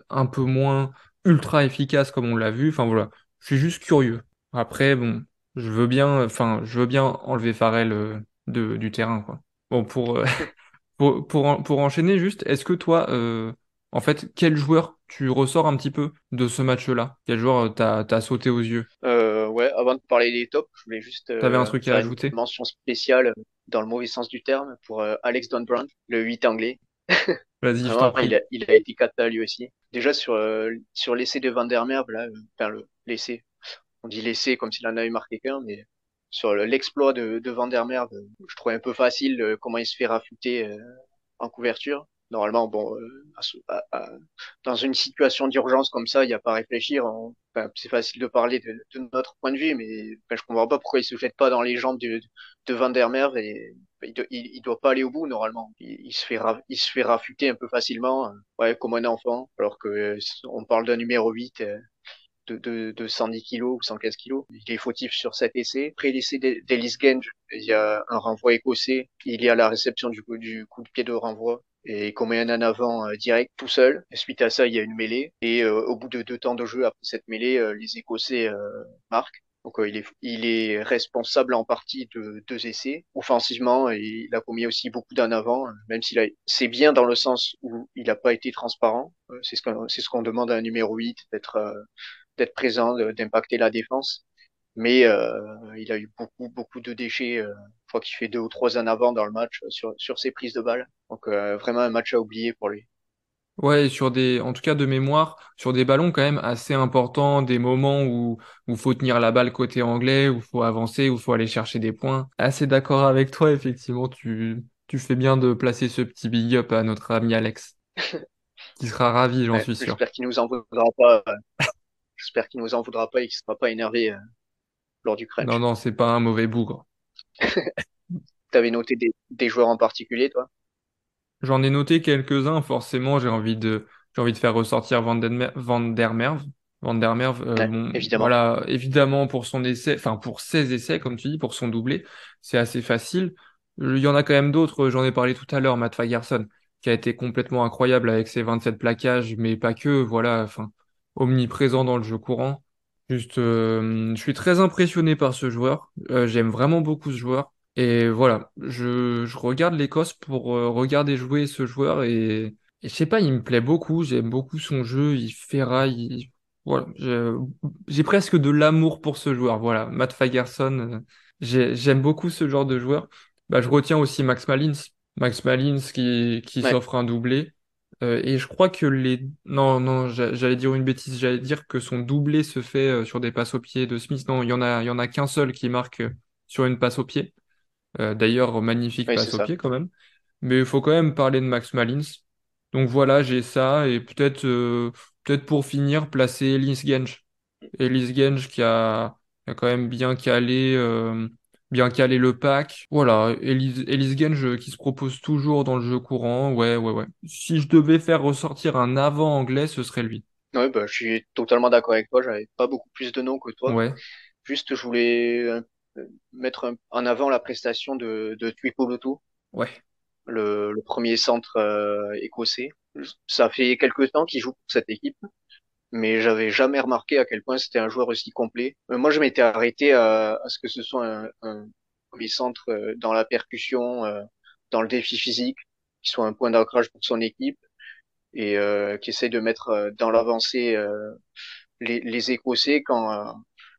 un peu moins ultra efficace comme on l'a vu. Enfin voilà, je suis juste curieux. Après, bon, je veux bien, enfin, je veux bien enlever Farrell euh, du terrain, quoi. Bon, pour, euh, pour, pour, pour, enchaîner juste, est-ce que toi, euh, en fait, quel joueur tu ressors un petit peu de ce match-là? Quel joueur euh, t'as as sauté aux yeux? Euh, Ouais, avant de parler des tops, je voulais juste T'avais un truc à ajouter? une mention spéciale dans le mauvais sens du terme pour Alex Don Brown, le 8 anglais. Vas-y, je t'en Il a, il a été cata lui aussi. Déjà sur sur l'essai de Van der Merwe, là, enfin le l'essai, on dit l'essai comme s'il en avait marqué qu'un, mais sur l'exploit de, de Van der Merwe, je trouvais un peu facile euh, comment il se fait rafuter euh, en couverture. Normalement, bon, euh, dans une situation d'urgence comme ça, il n'y a pas à réfléchir. C'est facile de parler de, de, notre point de vue, mais enfin, je comprends pas pourquoi il se jette pas dans les jambes de, de Van der Merwe et il, il, doit pas aller au bout normalement. Il, se fait rafuter un peu facilement, ouais, comme un enfant, alors que on parle d'un numéro 8 de, de, de 110 kg ou 115 kg. Il est fautif sur cet essai. Après l'essai d'Ellis Genge, il y a un renvoi écossais. Il y a la réception du coup, du coup de pied de renvoi et il commet un en avant euh, direct tout seul. Et suite à ça, il y a une mêlée. Et euh, au bout de deux temps de jeu après cette mêlée, euh, les Écossais marquent. Donc il est, il est responsable en partie de deux essais. Offensivement, il a commis aussi beaucoup d'en avant, même s'il a, c'est bien dans le sens où il n'a pas été transparent. C'est ce qu'on, ce qu'on demande à un numéro 8, d'être d'être présent, d'impacter la défense. Mais euh, il a eu beaucoup, beaucoup de déchets. Euh, je crois qu'il fait deux ou trois en avant dans le match euh, sur, sur ses prises de balles. Donc vraiment un match à oublier pour lui. Ouais, sur des, en tout cas de mémoire, sur des ballons quand même assez importants, des moments où où faut tenir la balle côté anglais, où faut avancer, où faut aller chercher des points. Assez d'accord avec toi, effectivement, tu tu fais bien de placer ce petit big up à notre ami Alex. qui sera ravi, j'en Ouais, suis sûr. j'espère qu'il nous en voudra pas. J'espère qu'il nous en voudra pas et qu'il sera pas énervé euh, lors du Non, crunch. non, c'est pas un mauvais bougre. T'avais noté des, des joueurs en particulier, toi? J'en ai noté quelques-uns, forcément, j'ai envie de, j'ai envie de faire ressortir Van, der Merwe. Van der Merwe, euh, Ouais, bon, évidemment. voilà, évidemment, pour son essai, enfin, pour ses essais, comme tu dis, pour son doublé, c'est assez facile. Il y en a quand même d'autres, j'en ai parlé tout à l'heure, Matt Fagerson, qui a été complètement incroyable avec ses 27 plaquages, mais pas que, voilà, enfin, omniprésent dans le jeu courant. Juste, euh, je suis très impressionné par ce joueur. Euh, j'aime vraiment beaucoup ce joueur. Et voilà, je, je regarde l'Écosse pour euh, regarder jouer ce joueur et, et je sais pas, il me plaît beaucoup. J'aime beaucoup son jeu, il ferraille. il- Voilà, j'ai presque de l'amour pour ce joueur. Voilà, Matt Fagerson, j'ai- j'aime beaucoup ce genre de joueur. Bah, je retiens aussi Max Malins. Max Malins qui, qui Ouais, s'offre un doublé. Euh, et je crois que les... Non, non, j'a- j'allais dire une bêtise, j'allais dire que son doublé se fait euh, sur des passes au pied de Smith. Non, il y en a, il y en a qu'un seul qui marque euh, sur une passe au pied. Euh, d'ailleurs, magnifique oui, passe au ça. pied quand même. Mais il faut quand même parler de Max Malins. Donc voilà, j'ai ça. Et peut-être euh, peut-être pour finir, placer Ellis Genge. Ellis Genge qui a, a quand même bien calé, bien calé le pack. Voilà, Ellis, Ellis Genge euh, qui se propose toujours dans le jeu courant. Ouais, ouais, ouais. Si je devais faire ressortir un avant anglais, ce serait lui. Ouais, bah, je suis totalement d'accord avec toi. J'avais pas beaucoup plus de noms que toi. Ouais, Juste, je voulais euh, mettre en avant la prestation de, de Tuipulotu, ouais. le, le premier centre euh, écossais. Ça fait quelques temps qu'il joue pour cette équipe, mais j'avais jamais remarqué à quel point c'était un joueur aussi complet. Euh, moi, je m'étais arrêté à, à ce que ce soit un, un centre euh, dans la percussion, euh, dans le défi physique, qui soit un point d'ancrage pour son équipe et euh, qui essaye de mettre euh, dans l'avancée euh, les, les Écossais quand, euh,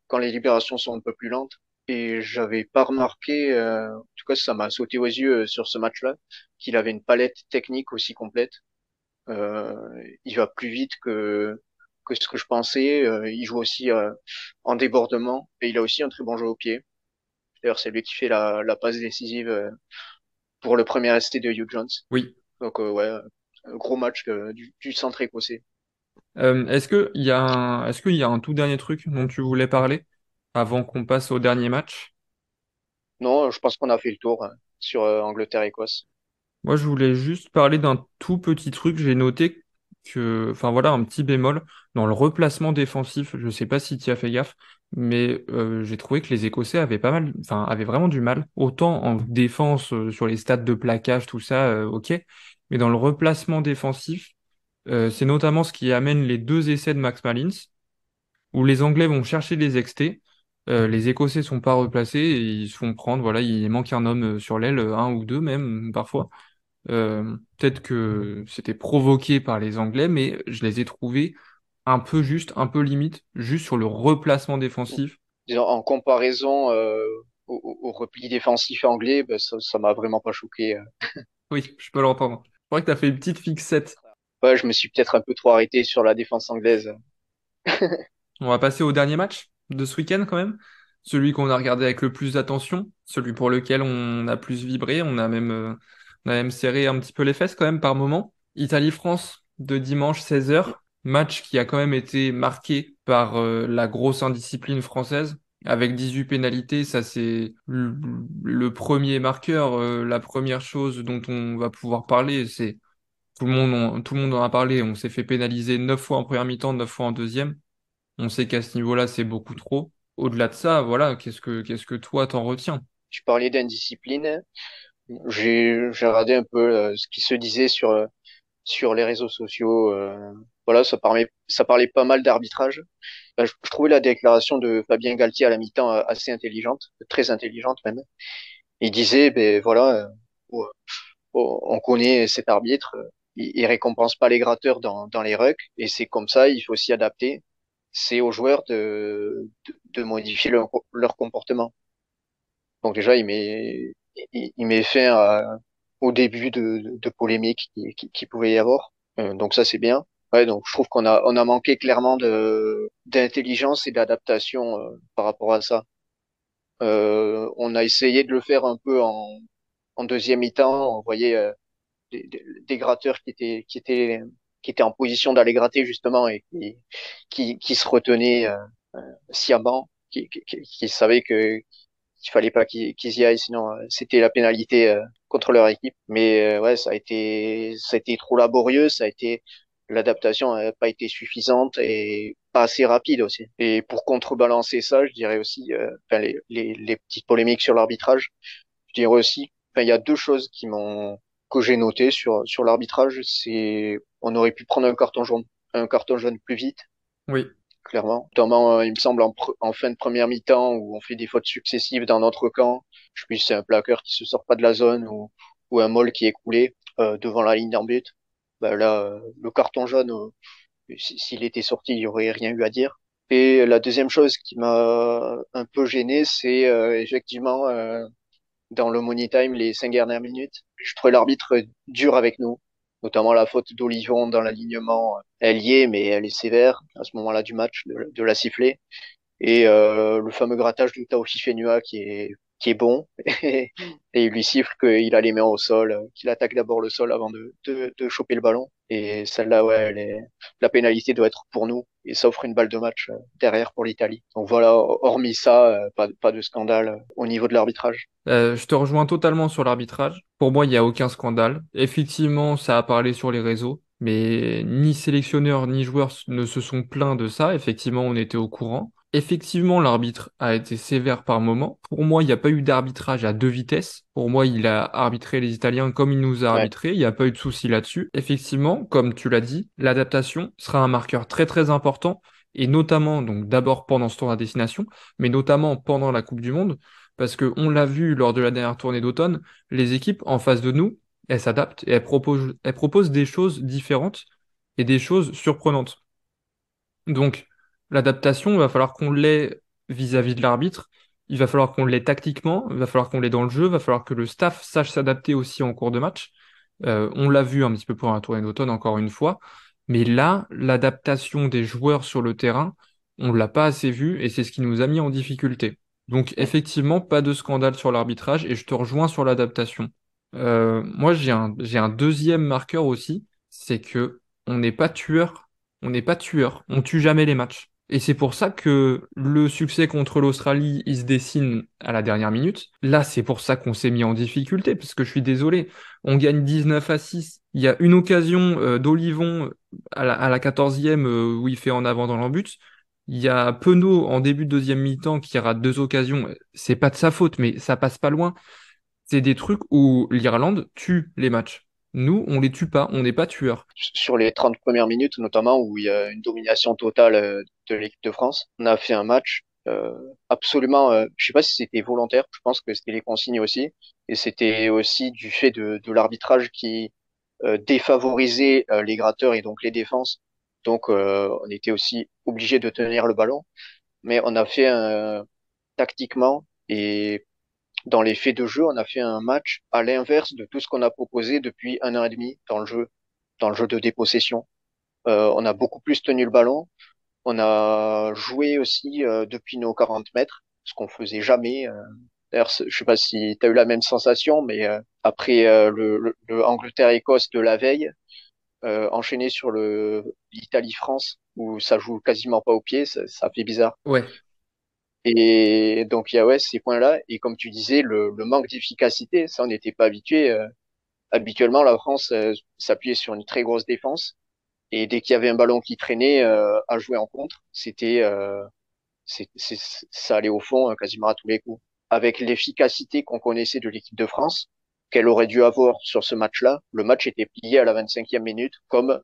quand les libérations sont un peu plus lentes. Et j'avais pas remarqué, euh, en tout cas ça m'a sauté aux yeux euh, sur ce match-là, qu'il avait une palette technique aussi complète. Euh, il va plus vite que que ce que je pensais. Euh, il joue aussi euh, en débordement et il a aussi un très bon jeu au pied. D'ailleurs, c'est lui qui fait la, la passe décisive euh, pour le premier essai de Hugh Jones. Oui. Donc euh, ouais, gros match euh, du, du centre écossais. Euh, est-ce que il y a un, qu'il y a un tout dernier truc dont tu voulais parler avant qu'on passe au dernier match? Non, je pense qu'on a fait le tour hein, sur Angleterre-Écosse. Moi, je voulais juste parler d'un tout petit truc. J'ai noté enfin voilà, un petit bémol dans le replacement défensif. Je sais pas si tu as fait gaffe, mais euh, j'ai trouvé que les Écossais avaient pas mal, enfin avaient vraiment du mal. Autant en défense euh, sur les stats de plaquage, tout ça, euh, ok, mais dans le replacement défensif, c'est notamment ce qui amène les deux essais de Max Malins, où les Anglais vont chercher XT. euh, les Écossais sont pas replacés et ils se font prendre, voilà, il manque un homme sur l'aile, un ou deux même parfois. Euh, peut-être que c'était provoqué par les Anglais, mais je les ai trouvés un peu juste, un peu limite, juste sur le replacement défensif. En comparaison euh, au, repli défensif anglais, ben, ça, ça m'a vraiment pas choqué. euh. Oui, je peux l'entendre. Je crois que tu as fait une petite fixette. Ouais, je me suis peut-être un peu trop arrêté sur la défense anglaise. On va passer au dernier match de ce week-end quand même. Celui qu'on a regardé avec le plus d'attention, celui pour lequel on a plus vibré, on a même, on a même serré un petit peu les fesses quand même par moment. Italie-France de dimanche 16h, match qui a quand même été marqué par euh, la grosse indiscipline française. Avec 18 pénalités, ça c'est le, premier marqueur, euh, la première chose dont on va pouvoir parler, c'est tout le monde, en- tout le monde en a parlé, on s'est fait pénaliser 9 fois en première mi-temps, 9 fois en deuxième. On sait qu'à ce niveau-là, c'est beaucoup trop. Au-delà de ça, voilà, qu'est-ce que, qu'est-ce que toi t'en retiens? Tu parlais d'indiscipline. J'ai regardé un peu euh, ce qui se disait sur euh, sur les réseaux sociaux. euh, voilà, ça parlait ça parlait pas mal d'arbitrage. Ben, je, trouvais la déclaration de Fabien Galtier à la mi-temps assez intelligente, très intelligente même. Il disait, ben voilà, oh, oh, on connaît cet arbitre, il, il récompense pas les gratteurs dans dans les rucks et c'est comme ça, il faut s'y adapter. C'est aux joueurs de de, de modifier leur leur comportement. Donc déjà, il met, il, il met fin à- au début de, de, de polémiques qui, qui, qui pouvait y avoir. Euh, donc ça, c'est bien. Ouais, donc je trouve qu'on a, on a manqué clairement de, d'intelligence et d'adaptation euh, par rapport à ça. Euh, on a essayé de le faire un peu en, en deuxième mi-temps. On voyait euh, des, des, des gratteurs qui étaient, qui étaient qui était en position d'aller gratter justement et qui, qui, se retenait euh, euh sciemment, qui, qui, qui, savait que qu'il fallait pas qu'ils y aillent, sinon euh, c'était la pénalité euh, contre leur équipe. Mais ouais, ça a été ça a été trop laborieux, ça a été l'adaptation n'a pas été suffisante et pas assez rapide aussi. Et pour contrebalancer ça, je dirais aussi, enfin les, les, les petites polémiques sur l'arbitrage, je dirais aussi, il y a deux choses qui m'ont que j'ai noté sur sur l'arbitrage, c'est on aurait pu prendre un carton jaune un carton jaune plus vite. Oui. Clairement. Notamment, euh, il me semble en, fin de première mi-temps où on fait des fautes successives dans notre camp. Je sais c'est un plaqueur qui se sort pas de la zone ou, ou un molle qui est coulé euh, devant la ligne but. Ben là, euh, le carton jaune, s'il était sorti, il y aurait rien eu à dire. Et la deuxième chose qui m'a un peu gêné, c'est effectivement dans le money time les cinq dernières minutes. Je trouvais l'arbitre dur avec nous, notamment la faute d'Olivon dans l'alignement. Elle y est, mais elle est sévère à ce moment-là du match de, la siffler. Et euh, le fameux grattage du Tao Fifenua qui est qui est bon et il lui siffle qu'il a les mains au sol, qu'il attaque d'abord le sol avant de, de, de choper le ballon. Et celle-là, ouais, elle est... la pénalité doit être pour nous et ça offre une balle de match euh, derrière pour l'Italie. Donc voilà, hormis ça, euh, pas, pas de scandale au niveau de l'arbitrage. Euh, je te rejoins totalement sur l'arbitrage. Pour moi, il n'y a aucun scandale. Effectivement, ça a parlé sur les réseaux, mais ni sélectionneurs ni joueurs ne se sont plaints de ça. Effectivement, on était au courant. Effectivement, l'arbitre a été sévère par moment. Pour moi, il n'y a pas eu d'arbitrage à deux vitesses. Pour moi, il a arbitré les Italiens comme il nous a arbitré. Il n'y a pas eu de souci là-dessus. Effectivement, comme tu l'as dit, l'adaptation sera un marqueur très très important et notamment donc d'abord pendant ce tour à destination, mais notamment pendant la Coupe du Monde, parce que on l'a vu lors de la dernière tournée d'automne, les équipes en face de nous, elles s'adaptent et elles proposent, elles proposent des choses différentes et des choses surprenantes. Donc L'adaptation, il va falloir qu'on l'ait vis-à-vis de l'arbitre, il va falloir qu'on l'ait tactiquement, il va falloir qu'on l'ait dans le jeu, il va falloir que le staff sache s'adapter aussi en cours de match. Euh, on l'a vu un petit peu pour un tournée d'automne encore une fois, mais là, l'adaptation des joueurs sur le terrain, on l'a pas assez vu et c'est ce qui nous a mis en difficulté. Donc effectivement, pas de scandale sur l'arbitrage et je te rejoins sur l'adaptation. Euh, moi, j'ai un, j'ai un deuxième marqueur aussi, c'est que on n'est pas tueur, on n'est pas tueur, on tue jamais les matchs. Et c'est pour ça que le succès contre l'Australie, il se dessine à la dernière minute. Là, c'est pour ça qu'on s'est mis en difficulté, parce que je suis désolé, on gagne 19 à 6. Il y a une occasion euh, d'Olivon à la, à la 14e euh, où il fait en avant dans l'embut. Il y a Penaud en début de deuxième mi-temps qui rate deux occasions. C'est pas de sa faute, mais ça passe pas loin. C'est des trucs où l'Irlande tue les matchs. Nous, on les tue pas, on n'est pas tueurs. Sur les 30 premières minutes, notamment, où il y a une domination totale euh, de l'équipe de France, on a fait un match euh, absolument, euh, je sais pas si c'était volontaire, je pense que c'était les consignes aussi, et c'était aussi du fait de, de l'arbitrage qui euh, défavorisait euh, les gratteurs et donc les défenses. Donc, on était aussi obligé de tenir le ballon, mais on a fait un, tactiquement et dans les faits de jeu, on a fait un match à l'inverse de tout ce qu'on a proposé depuis un an et demi dans le jeu, dans le jeu de dépossession. Euh, on a beaucoup plus tenu le ballon. On a joué aussi euh, depuis nos 40 mètres, ce qu'on faisait jamais. Euh. D'ailleurs, je sais pas si tu as eu la même sensation, mais euh, après le, le, Angleterre-Écosse de la veille, enchaîné sur le l'Italie-France, où ça joue quasiment pas au pied, ça, ça fait bizarre. Ouais. Et donc il y a ouais ces points-là et comme tu disais le, le manque d'efficacité, ça on n'était pas habitué. Euh, habituellement la France euh, s'appuyait sur une très grosse défense et dès qu'il y avait un ballon qui traînait euh, à jouer en contre, c'était c'est, ça allait au fond quasiment à tous les coups. Avec l'efficacité qu'on connaissait de l'équipe de France, qu'elle aurait dû avoir sur ce match-là, le match était plié à la 25e minute comme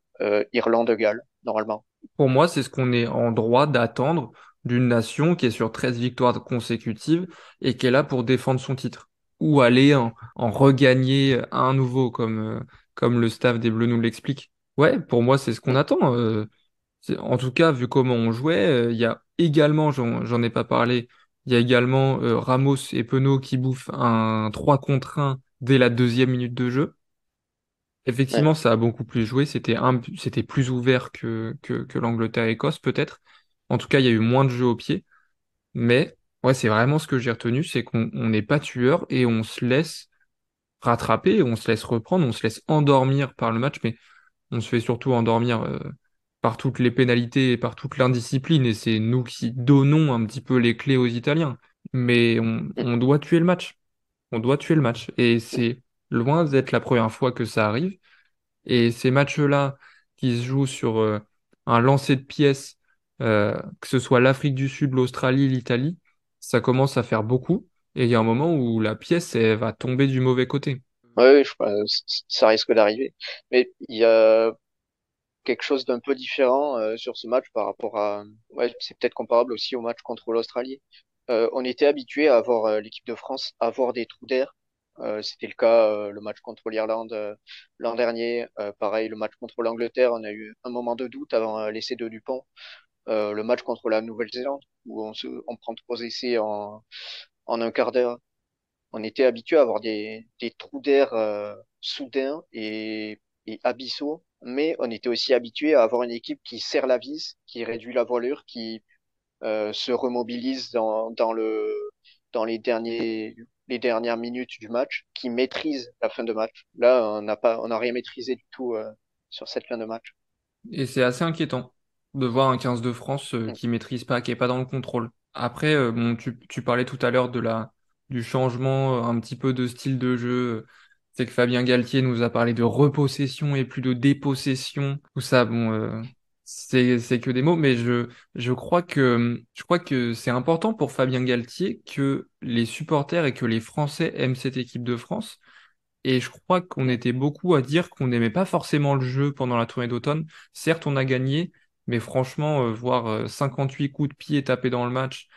Irlande-Galles normalement. Pour moi, c'est ce qu'on est en droit d'attendre d'une nation qui est sur 13 victoires consécutives et qui est là pour défendre son titre ou aller en, regagner un nouveau comme euh, comme le staff des Bleus nous l'explique. Ouais, pour moi c'est ce qu'on attend. Euh, en tout cas, vu comment on jouait, euh, il y a également, j'en ai pas parlé, il y a également Ramos et Penaud qui bouffent un 3 contre 1 dès la deuxième minute de jeu. Effectivement, ça a beaucoup plus joué. C'était un, c'était plus ouvert que, que, que l'Angleterre-Écosse, peut-être. En tout cas, il y a eu moins de jeux au pied. Mais ouais, c'est vraiment ce que j'ai retenu, c'est qu'on n'est pas tueur et on se laisse rattraper, on se laisse reprendre, on se laisse endormir par le match. Mais on se fait surtout endormir euh, par toutes les pénalités et par toute l'indiscipline, et c'est nous qui donnons un petit peu les clés aux Italiens. Mais on, doit tuer le match. On doit tuer le match. Et c'est loin d'être la première fois que ça arrive. Et ces matchs-là qui se jouent sur euh, un lancer de pièces, euh, que ce soit l'Afrique du Sud, l'Australie, l'Italie, ça commence à faire beaucoup. Et il y a un moment où la pièce, va tomber du mauvais côté. Oui, je crois, ça risque d'arriver. Mais il y a quelque chose d'un peu différent euh, sur ce match par rapport à... Ouais, c'est peut-être comparable aussi au match contre l'Australie. Euh, on était habitué à avoir euh, l'équipe de France avoir des trous d'air. C'était le cas le match contre l'Irlande l'an dernier. pareil, le match contre l'Angleterre, on a eu un moment de doute avant l'essai de Dupont. le match contre la Nouvelle-Zélande, où on, se, on prend trois essais en, en un quart d'heure on était habitué à avoir des, des trous d'air euh, soudains et, et, abyssaux, mais on était aussi habitué à avoir une équipe qui serre la vis, qui réduit la voilure, qui euh, se remobilise dans, dans, le, dans les, derniers, les dernières minutes du match, qui maîtrise la fin de match. Là, on n'a pas, on n'a rien maîtrisé du tout euh, sur cette fin de match. Et c'est assez inquiétant de voir un 15 de France mm. qui maîtrise pas, qui est pas dans le contrôle. Après, bon, tu, tu parlais tout à l'heure de la, du changement euh, un petit peu de style de jeu. C'est que Fabien Galtier nous a parlé de repossession et plus de dépossession. Tout ça, bon, euh, c'est que des mots, mais je je crois que je crois que c'est important pour Fabien Galtier que les supporters et que les Français aiment cette équipe de France. Et je crois qu'on était beaucoup à dire qu'on n'aimait pas forcément le jeu pendant la tournée d'automne. Certes, on a gagné, mais franchement, euh, voir 58 coups de pied tapés dans le match,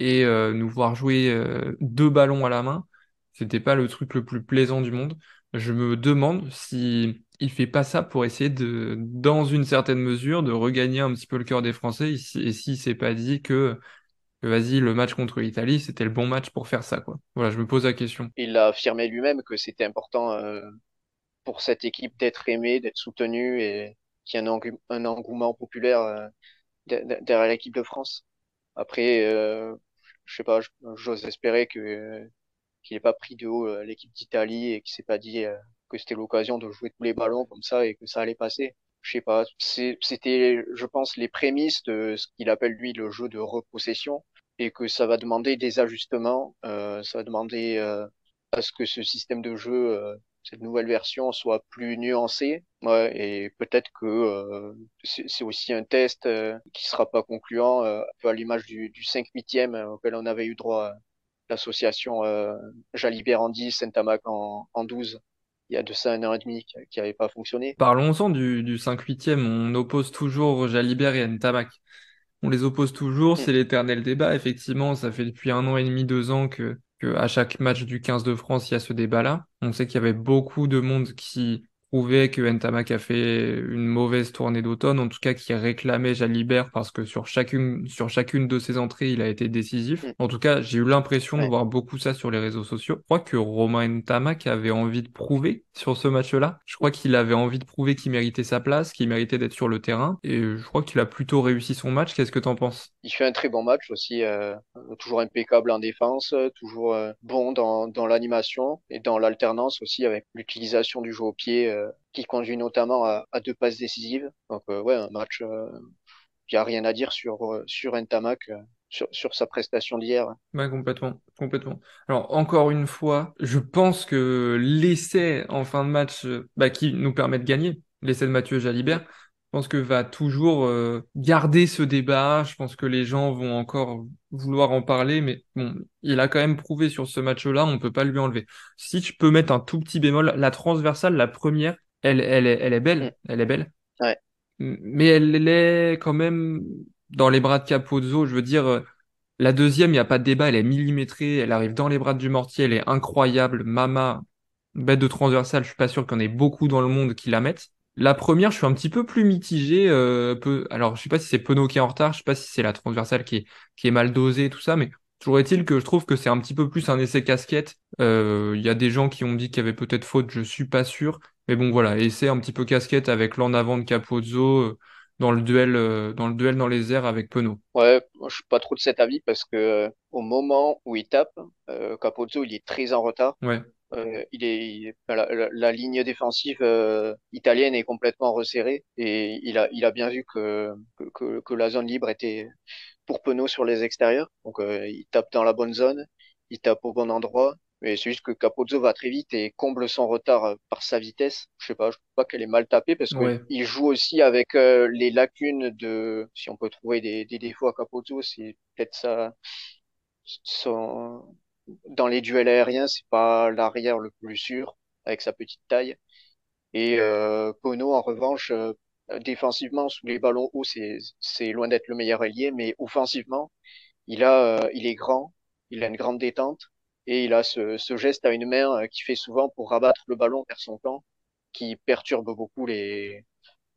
et euh, nous voir jouer euh, deux ballons à la main, c'était pas le truc le plus plaisant du monde. Je me demande si il fait pas ça pour essayer de, dans une certaine mesure, de regagner un petit peu le cœur des Français, et si, si c'est pas dit que, vas-y, le match contre l'Italie, c'était le bon match pour faire ça, quoi. Voilà, je me pose la question. Il a affirmé lui-même que c'était important euh, pour cette équipe d'être aimée, d'être soutenue et qu'il y ait un engouement populaire derrière l'équipe de France. Après, je sais pas, j'ose espérer que qu'il n'ait pas pris de haut euh, l'équipe d'Italie et qu'il s'est pas dit euh, que c'était l'occasion de jouer tous les ballons comme ça et que ça allait passer. Je sais pas, c'était, je pense, les prémices de ce qu'il appelle lui le jeu de repossession et que ça va demander des ajustements, euh, ça va demander euh, à ce que ce système de jeu cette nouvelle version soit plus nuancée. Ouais, et peut-être que euh, c'est aussi un test euh, qui sera pas concluant, euh, un peu à l'image du, du 5 8 auquel on avait eu droit l'association Jalibert en 10, Saint-Amac en, en 12 il y a de ça un an et demi qui n'avait pas fonctionné. Parlons-en du, du 5 8 On oppose toujours Jalibert et Ntamak. On les oppose toujours, mm. c'est l'éternel débat. Effectivement, ça fait depuis un an et demi, deux ans que à chaque match du 15 de France, il y a ce débat-là. On sait qu'il y avait beaucoup de monde qui prouvait que Ntamak a fait une mauvaise tournée d'automne, en tout cas qui réclamait Jalibert parce que sur chacune, sur chacune de ses entrées, il a été décisif. Mm. En tout cas, j'ai eu l'impression de voir beaucoup ça sur les réseaux sociaux. Je crois que Romain Ntamak avait envie de prouver sur ce match-là. Je crois qu'il avait envie de prouver qu'il méritait sa place, qu'il méritait d'être sur le terrain. Et je crois qu'il a plutôt réussi son match. Qu'est-ce que t'en penses? Il fait un très bon match aussi, euh, toujours impeccable en défense, toujours euh, bon dans, dans l'animation et dans l'alternance aussi avec l'utilisation du jeu au pied euh, qui conduit notamment à, à, deux passes décisives. Donc euh, ouais, un match, il euh, n'y a rien à dire sur euh, sur Ntamak. Sur, sur, sa prestation d'hier. Ouais, complètement, complètement. Alors encore une fois, je pense que l'essai en fin de match, bah, qui nous permet de gagner, l'essai de Mathieu Jalibert, je pense que va toujours euh, garder ce débat. Je pense que les gens vont encore vouloir en parler, mais bon, il a quand même prouvé sur ce match-là, on peut pas lui enlever. Si je peux mettre un tout petit bémol, la transversale, la première, elle, elle, est, elle est belle, mm. elle est belle. Ouais. Mais elle est quand même dans les bras de Capozzo. Je veux dire, euh, la deuxième, il n'y a pas de débat, elle est millimétrée, elle arrive dans les bras du mortier, elle est incroyable. Mama, bête de transversale, je suis pas sûr qu'il y en ait beaucoup dans le monde qui la mettent. La première, je suis un petit peu plus mitigé. Euh, peu... Alors, je sais pas si c'est Penaud qui est en retard, je sais pas si c'est la transversale qui est, qui est mal dosée et tout ça, mais Toujours est-il que je trouve que c'est un petit peu plus un essai casquette. Euh, il y a des gens qui ont dit qu'il y avait peut-être faute, je suis pas sûr. Mais bon, voilà, essai un petit peu casquette avec l'en avant de Capozzo euh, dans le duel, euh, dans le duel dans les airs avec Penaud. Ouais, je suis pas trop de cet avis parce que au moment où il tape, Capozzo il est très en retard. Ouais. Euh, il est la, la, ligne défensive euh, italienne est complètement resserrée et il a il a bien vu que que, que la zone libre était pour Penaud sur les extérieurs. Donc euh, il tape dans la bonne zone, il tape au bon endroit. Mais c'est juste que Capozzo va très vite et comble son retard euh, par sa vitesse. Je sais pas, je crois qu'elle est mal tapée parce qu'il joue aussi avec les lacunes de. Si on peut trouver des, des défauts à Capozzo, c'est peut-être ça. Son, dans les duels aériens, c'est pas l'arrière le plus sûr avec sa petite taille. Et euh, Pono, en revanche, euh, défensivement, sous les ballons hauts, c'est, c'est loin d'être le meilleur ailier, mais offensivement, il a, euh, il est grand, il a une grande détente et il a ce, ce geste à une main euh, qui fait souvent pour rabattre le ballon vers son camp, qui perturbe beaucoup les,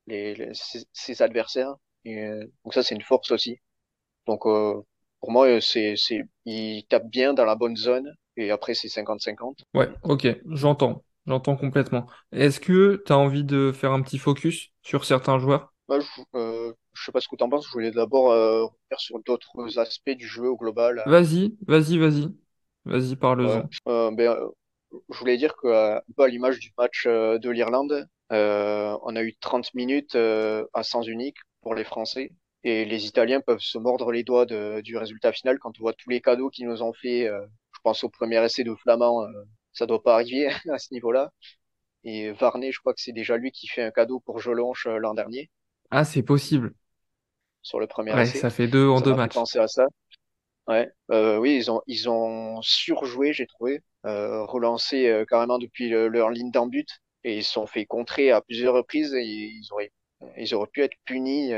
les, ses, adversaires. Et, donc ça, c'est une force aussi. Donc pour moi, euh, c'est, c'est, il tape bien dans la bonne zone et après c'est 50-50. Ouais, ok, j'entends, j'entends complètement. Est-ce que tu as envie de faire un petit focus sur certains joueurs? Bah, je, euh, je sais pas ce que tu en penses, je voulais d'abord euh, revenir sur d'autres aspects du jeu au global. Vas-y, vas-y, vas-y. Vas-y, parle-en. Euh, ben, euh, je voulais dire que, un peu à l'image du match de l'Irlande, on a eu 30 minutes à sens unique pour les Français. Et les Italiens peuvent se mordre les doigts de, du résultat final quand on voit tous les cadeaux qu'ils nous ont fait. Euh, je pense au premier essai de Flamand, euh, ça doit pas arriver à ce niveau-là. Et Varney, je crois que c'est déjà lui qui fait un cadeau pour Jolonche euh, l'an dernier. Ah, c'est possible. Sur le premier ouais, essai. ça fait deux en deux matchs. Penser à ça. Ouais, euh, oui, ils ont ils ont surjoué, j'ai trouvé, euh, relancé euh, carrément depuis leur ligne d'en et ils se sont fait contrer à plusieurs reprises et ils auraient ils auraient pu être punis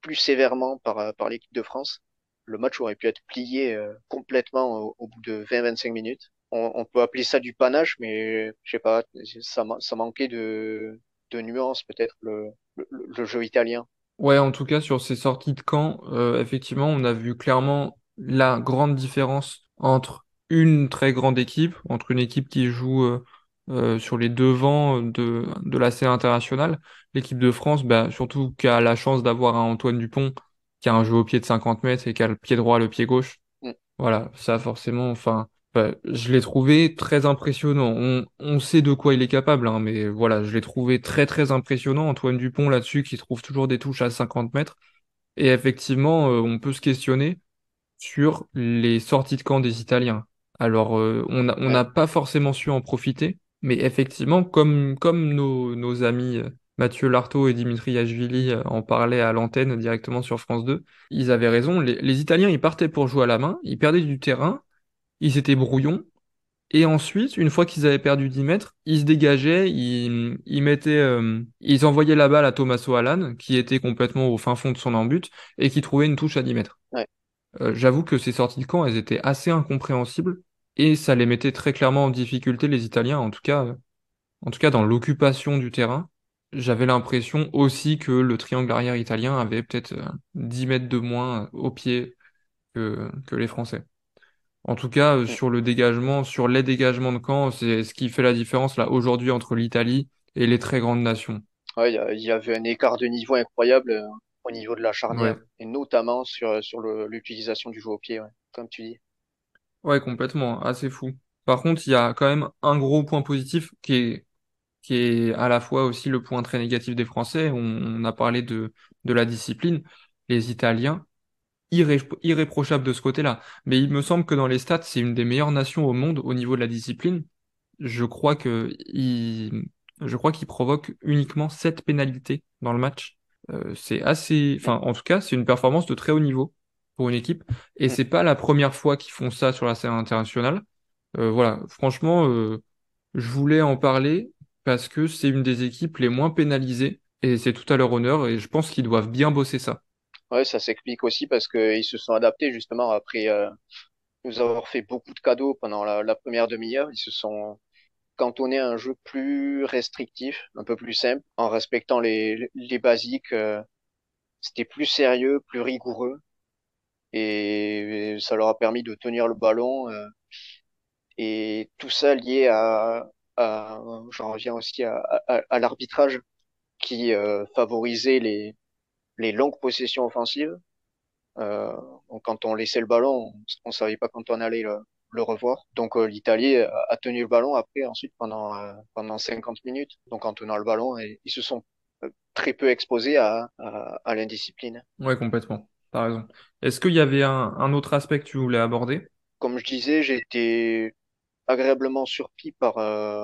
plus sévèrement par, euh, par l'équipe de France, le match aurait pu être plié euh, complètement au, bout de 20-25 minutes. On, on, peut appeler ça du panache, mais je sais pas, ça, ça manquait de, de nuances peut-être le, le, jeu italien. Ouais, en tout cas sur ces sorties de camp, euh, effectivement, on a vu clairement la grande différence entre une très grande équipe, entre une équipe qui joue euh, euh, sur les devants de, de la scène internationale. L'équipe de France, bah, surtout qui a la chance d'avoir un Antoine Dupont qui a un jeu au pied de 50 mètres et qui a le pied droit, le pied gauche. Mm. Voilà, ça forcément, enfin, bah, je l'ai trouvé très impressionnant. On, on sait de quoi il est capable, hein, mais voilà, je l'ai trouvé très très impressionnant. Antoine Dupont là-dessus qui trouve toujours des touches à 50 mètres. Et effectivement, euh, on peut se questionner sur les sorties de camp des Italiens. Alors, euh, on n'a pas forcément su en profiter. Mais effectivement, comme, comme nos, nos amis euh, Mathieu Lartaud et Dimitri Yachvili euh, en parlaient à l'antenne directement sur France 2, ils avaient raison. Les, les, Italiens, ils partaient pour jouer à la main, ils perdaient du terrain, ils étaient brouillons. Et ensuite, une fois qu'ils avaient perdu 10 mètres, ils se dégageaient, ils, ils mettaient, euh, ils envoyaient la balle à Tommaso Alan, qui était complètement au fin fond de son embut, et qui trouvait une touche à 10 mètres. Ouais. J'avoue que ces sorties de camp, elles étaient assez incompréhensibles et ça les mettait très clairement en difficulté les Italiens, en tout cas, euh, en tout cas dans l'occupation du terrain. J'avais l'impression aussi que le triangle arrière italien avait peut-être 10 euh, mètres de moins euh, au pied que, que les Français. En tout cas, sur le dégagement, sur les dégagements de camp, c'est ce qui fait la différence là aujourd'hui entre l'Italie et les très grandes nations. Ouais, il y, avait un écart de niveau incroyable au niveau de la charnière, et notamment sur, sur l'utilisation du jeu au pied, comme tu dis. Ouais, complètement, assez fou. Par contre, il y a quand même un gros point positif qui est, qui est à la fois aussi le point très négatif des Français. On, a parlé de, de la discipline. Les Italiens, irré irréprochables de ce côté-là. Mais il me semble que dans les stats, c'est une des meilleures nations au monde au niveau de la discipline. Je crois que il, je crois qu'ils provoquent uniquement 7 pénalités dans le match. Euh, c'est assez, enfin, en tout cas, c'est une performance de très haut niveau pour une équipe. Et mm. c'est pas la première fois qu'ils font ça sur la scène internationale. Euh, voilà, franchement, euh, je voulais en parler parce que c'est une des équipes les moins pénalisées et c'est tout à leur honneur et je pense qu'ils doivent bien bosser ça. Ouais, ça s'explique aussi parce qu'ils se sont adaptés justement après euh, nous avoir fait beaucoup de cadeaux pendant la, la première demi-heure. Ils se sont cantonnés à un jeu plus restrictif, un peu plus simple, en respectant les, les basiques. Euh, C'était plus sérieux, plus rigoureux et ça leur a permis de tenir le ballon euh, et tout ça lié à, j'en reviens aussi à, l'arbitrage qui euh, favorisait les les longues possessions offensives. Euh, quand on laissait le ballon, on, on savait pas quand on allait le, le revoir. Donc l'Italie a tenu le ballon après ensuite pendant pendant 50 minutes. Donc en tenant le ballon, et ils se sont très peu exposés à, à, à l'indiscipline. Ouais, complètement. T'as raison. Est-ce qu'il y avait un, un autre aspect que tu voulais aborder? Comme je disais, j'ai été agréablement surpris par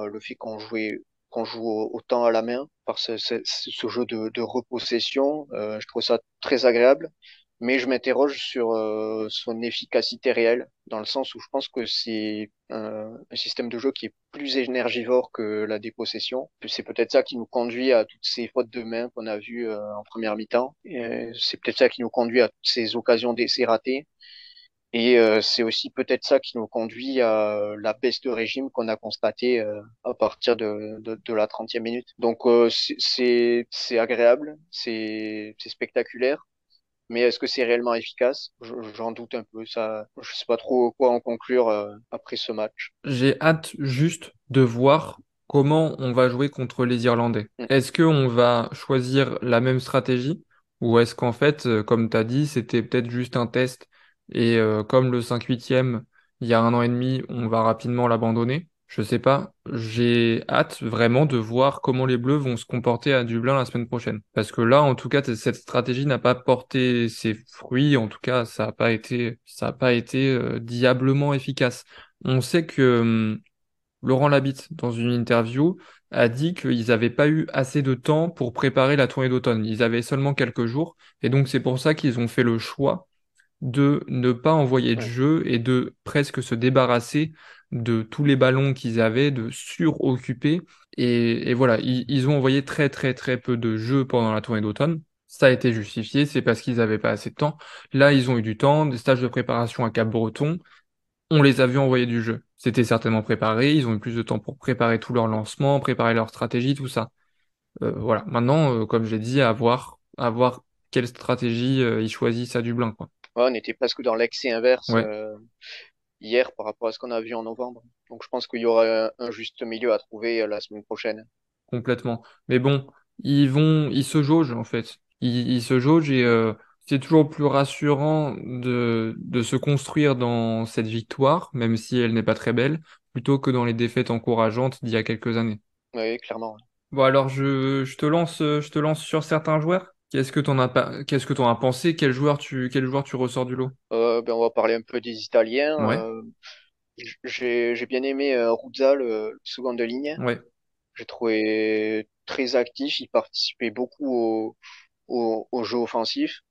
le fait qu'on jouait qu'on joue autant à la main, par ce, ce, ce jeu de, de repossession. Euh, je trouve ça très agréable mais je m'interroge sur euh, son efficacité réelle, dans le sens où je pense que c'est un, un, système de jeu qui est plus énergivore que la dépossession. C'est peut-être ça qui nous conduit à toutes ces fautes de main qu'on a vues euh, en première mi-temps. C'est peut-être ça qui nous conduit à toutes ces occasions d'essais ratés. Et euh, c'est aussi peut-être ça qui nous conduit à la baisse de régime qu'on a constatée euh, à partir de, de, de la 30e minute. Donc euh, c'est agréable, c'est spectaculaire mais est-ce que c'est réellement efficace? J'en doute un peu. Ça, je sais pas trop quoi en conclure euh, après ce match. J'ai hâte juste de voir comment on va jouer contre les Irlandais. Mm. Est-ce qu'on va choisir la même stratégie? Ou est-ce qu'en fait, euh, comme tu as dit, c'était peut-être juste un test et euh, comme le 5-8e, il y a un an et demi, on va rapidement l'abandonner? Je sais pas. J'ai hâte vraiment de voir comment les Bleus vont se comporter à Dublin la semaine prochaine. Parce que là, en tout cas, cette stratégie n'a pas porté ses fruits. En tout cas, ça n'a pas été, ça a pas été euh, diablement efficace. On sait que hum, Laurent Labitte, dans une interview, a dit qu'ils n'avaient pas eu assez de temps pour préparer la tournée d'automne. Ils avaient seulement quelques jours. Et donc, c'est pour ça qu'ils ont fait le choix de ne pas envoyer de jeu et de presque se débarrasser de tous les ballons qu'ils avaient, de suroccuper. Et, et voilà, ils, ont envoyé très très très peu de jeux pendant la tournée d'automne. Ça a été justifié, c'est parce qu'ils n'avaient pas assez de temps. Là, ils ont eu du temps, des stages de préparation à Cap-Breton. On les a vus envoyer du jeu. C'était certainement préparé, ils ont eu plus de temps pour préparer tout leur lancement, préparer leur stratégie, tout ça. Euh, voilà. Maintenant, euh, comme j'ai dit, à voir, à voir quelle stratégie euh, ils choisissent à Dublin, quoi. Ouais, on était presque dans l'excès inverse. Euh, hier par rapport à ce qu'on a vu en novembre. Donc je pense qu'il y aura un juste milieu à trouver euh, la semaine prochaine. Complètement. Mais bon, ils vont, ils se jaugent en fait. Ils, ils se jaugent et euh, c'est toujours plus rassurant de, de se construire dans cette victoire, même si elle n'est pas très belle, plutôt que dans les défaites encourageantes d'il y a quelques années. Oui, clairement. Bon alors je, je te lance, je te lance sur certains joueurs. Qu'est-ce que t'en as pas, qu'est-ce que t'en as pensé? Quel joueur tu, quel joueur tu ressors du lot? Euh, ben on va parler un peu des Italiens. Ouais. Euh, j'ai, j'ai bien aimé euh, Ruzza, le, le second de ligne. Ouais. J'ai trouvé très actif. Il participait beaucoup au, au, au jeu offensif.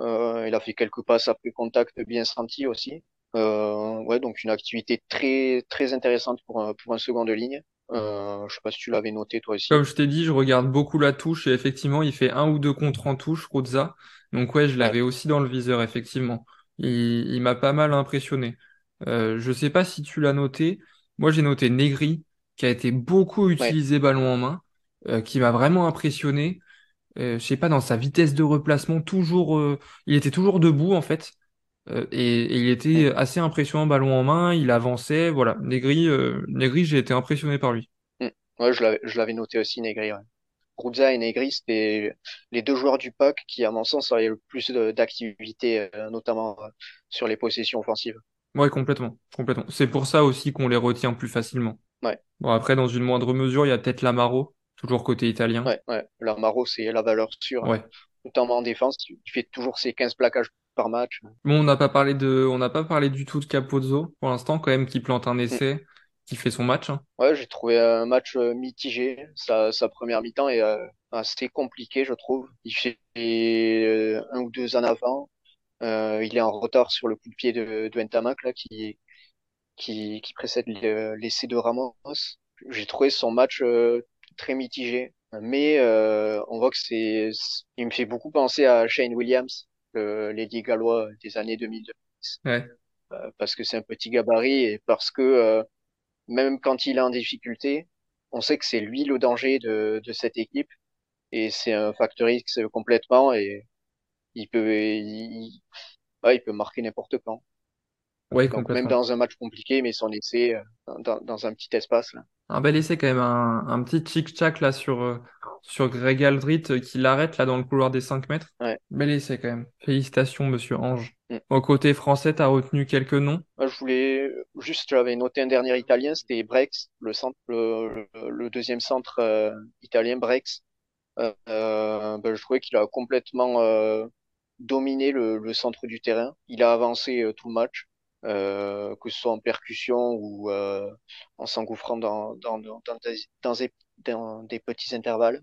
Euh, il a fait quelques passes après contact bien sentis aussi. Euh, ouais, donc une activité très très intéressante pour un, pour un second de ligne. Euh, je sais pas si tu l'avais noté toi aussi. Comme je t'ai dit, je regarde beaucoup la touche et effectivement, il fait un ou deux contres en touche, Ruzza. Donc ouais, je l'avais aussi dans le viseur, effectivement. Il, il m'a pas mal impressionné. Euh, je sais pas si tu l'as noté. Moi, j'ai noté Negri, qui a été beaucoup utilisé ballon en main, euh, qui m'a vraiment impressionné. Euh, je sais pas, dans sa vitesse de replacement, toujours, euh, il était toujours debout en fait. Euh, et, et, il était assez impressionnant ballon en main, il avançait, voilà. Negri, euh, Negri, j'ai été impressionné par lui. Mm. Ouais, je l'avais noté aussi, Negri. Ouais. Ruzza et Negri, c'était les deux joueurs du pack qui, à mon sens, avaient le plus d'activité, euh, notamment sur les possessions offensives. Ouais, complètement, complètement. C'est pour ça aussi qu'on les retient plus facilement. Ouais. Bon, après, dans une moindre mesure, il y a peut-être Lamaro, toujours côté italien. Ouais, ouais. Lamaro, c'est la valeur sûre. Ouais. Notamment en défense, il fait toujours ses 15 plaquages par match. Bon, on n'a pas parlé de, on n'a pas parlé du tout de Capozzo pour l'instant, quand même, qui plante un essai, qui fait son match. Hein. Ouais, j'ai trouvé un match euh, mitigé. Sa, sa première mi-temps est euh, assez compliqué, je trouve. Il fait euh, un ou deux en avant. Euh, il est en retard sur le coup de pied de, de Ntamak, là, qui, qui, qui précède l'essai de Ramos. J'ai trouvé son match très mitigé. Mais euh, on voit que c'est, il me fait beaucoup penser à Shane Williams, le Lady Gallois des années 2010. Ouais. Euh, parce que c'est un petit gabarit et parce que euh, même quand il est en difficulté, on sait que c'est lui le danger de, de cette équipe et c'est un facteur X complètement et il peut il, ouais, il peut marquer n'importe quand. Ouais, Donc même dans un match compliqué, mais son essai, euh, dans, dans un petit espace. Là. Un bel essai quand même, un, un petit tic-tac là sur, euh, sur Greg Aldrit euh, qui l'arrête là dans le couloir des 5 mètres. Ouais. Bel essai quand même. Félicitations, monsieur Ange. Mm. Au côté français, t'as retenu quelques noms? Je voulais juste, j'avais noté un dernier italien, c'était Brex, le centre, le, le- deuxième centre euh, italien, Brex. Ben, je trouvais qu'il a complètement euh, dominé le, le centre du terrain. Il a avancé tout le match, euh, que ce soit en percussion ou euh, en s'engouffrant dans, dans, dans, des, dans des- petits intervalles.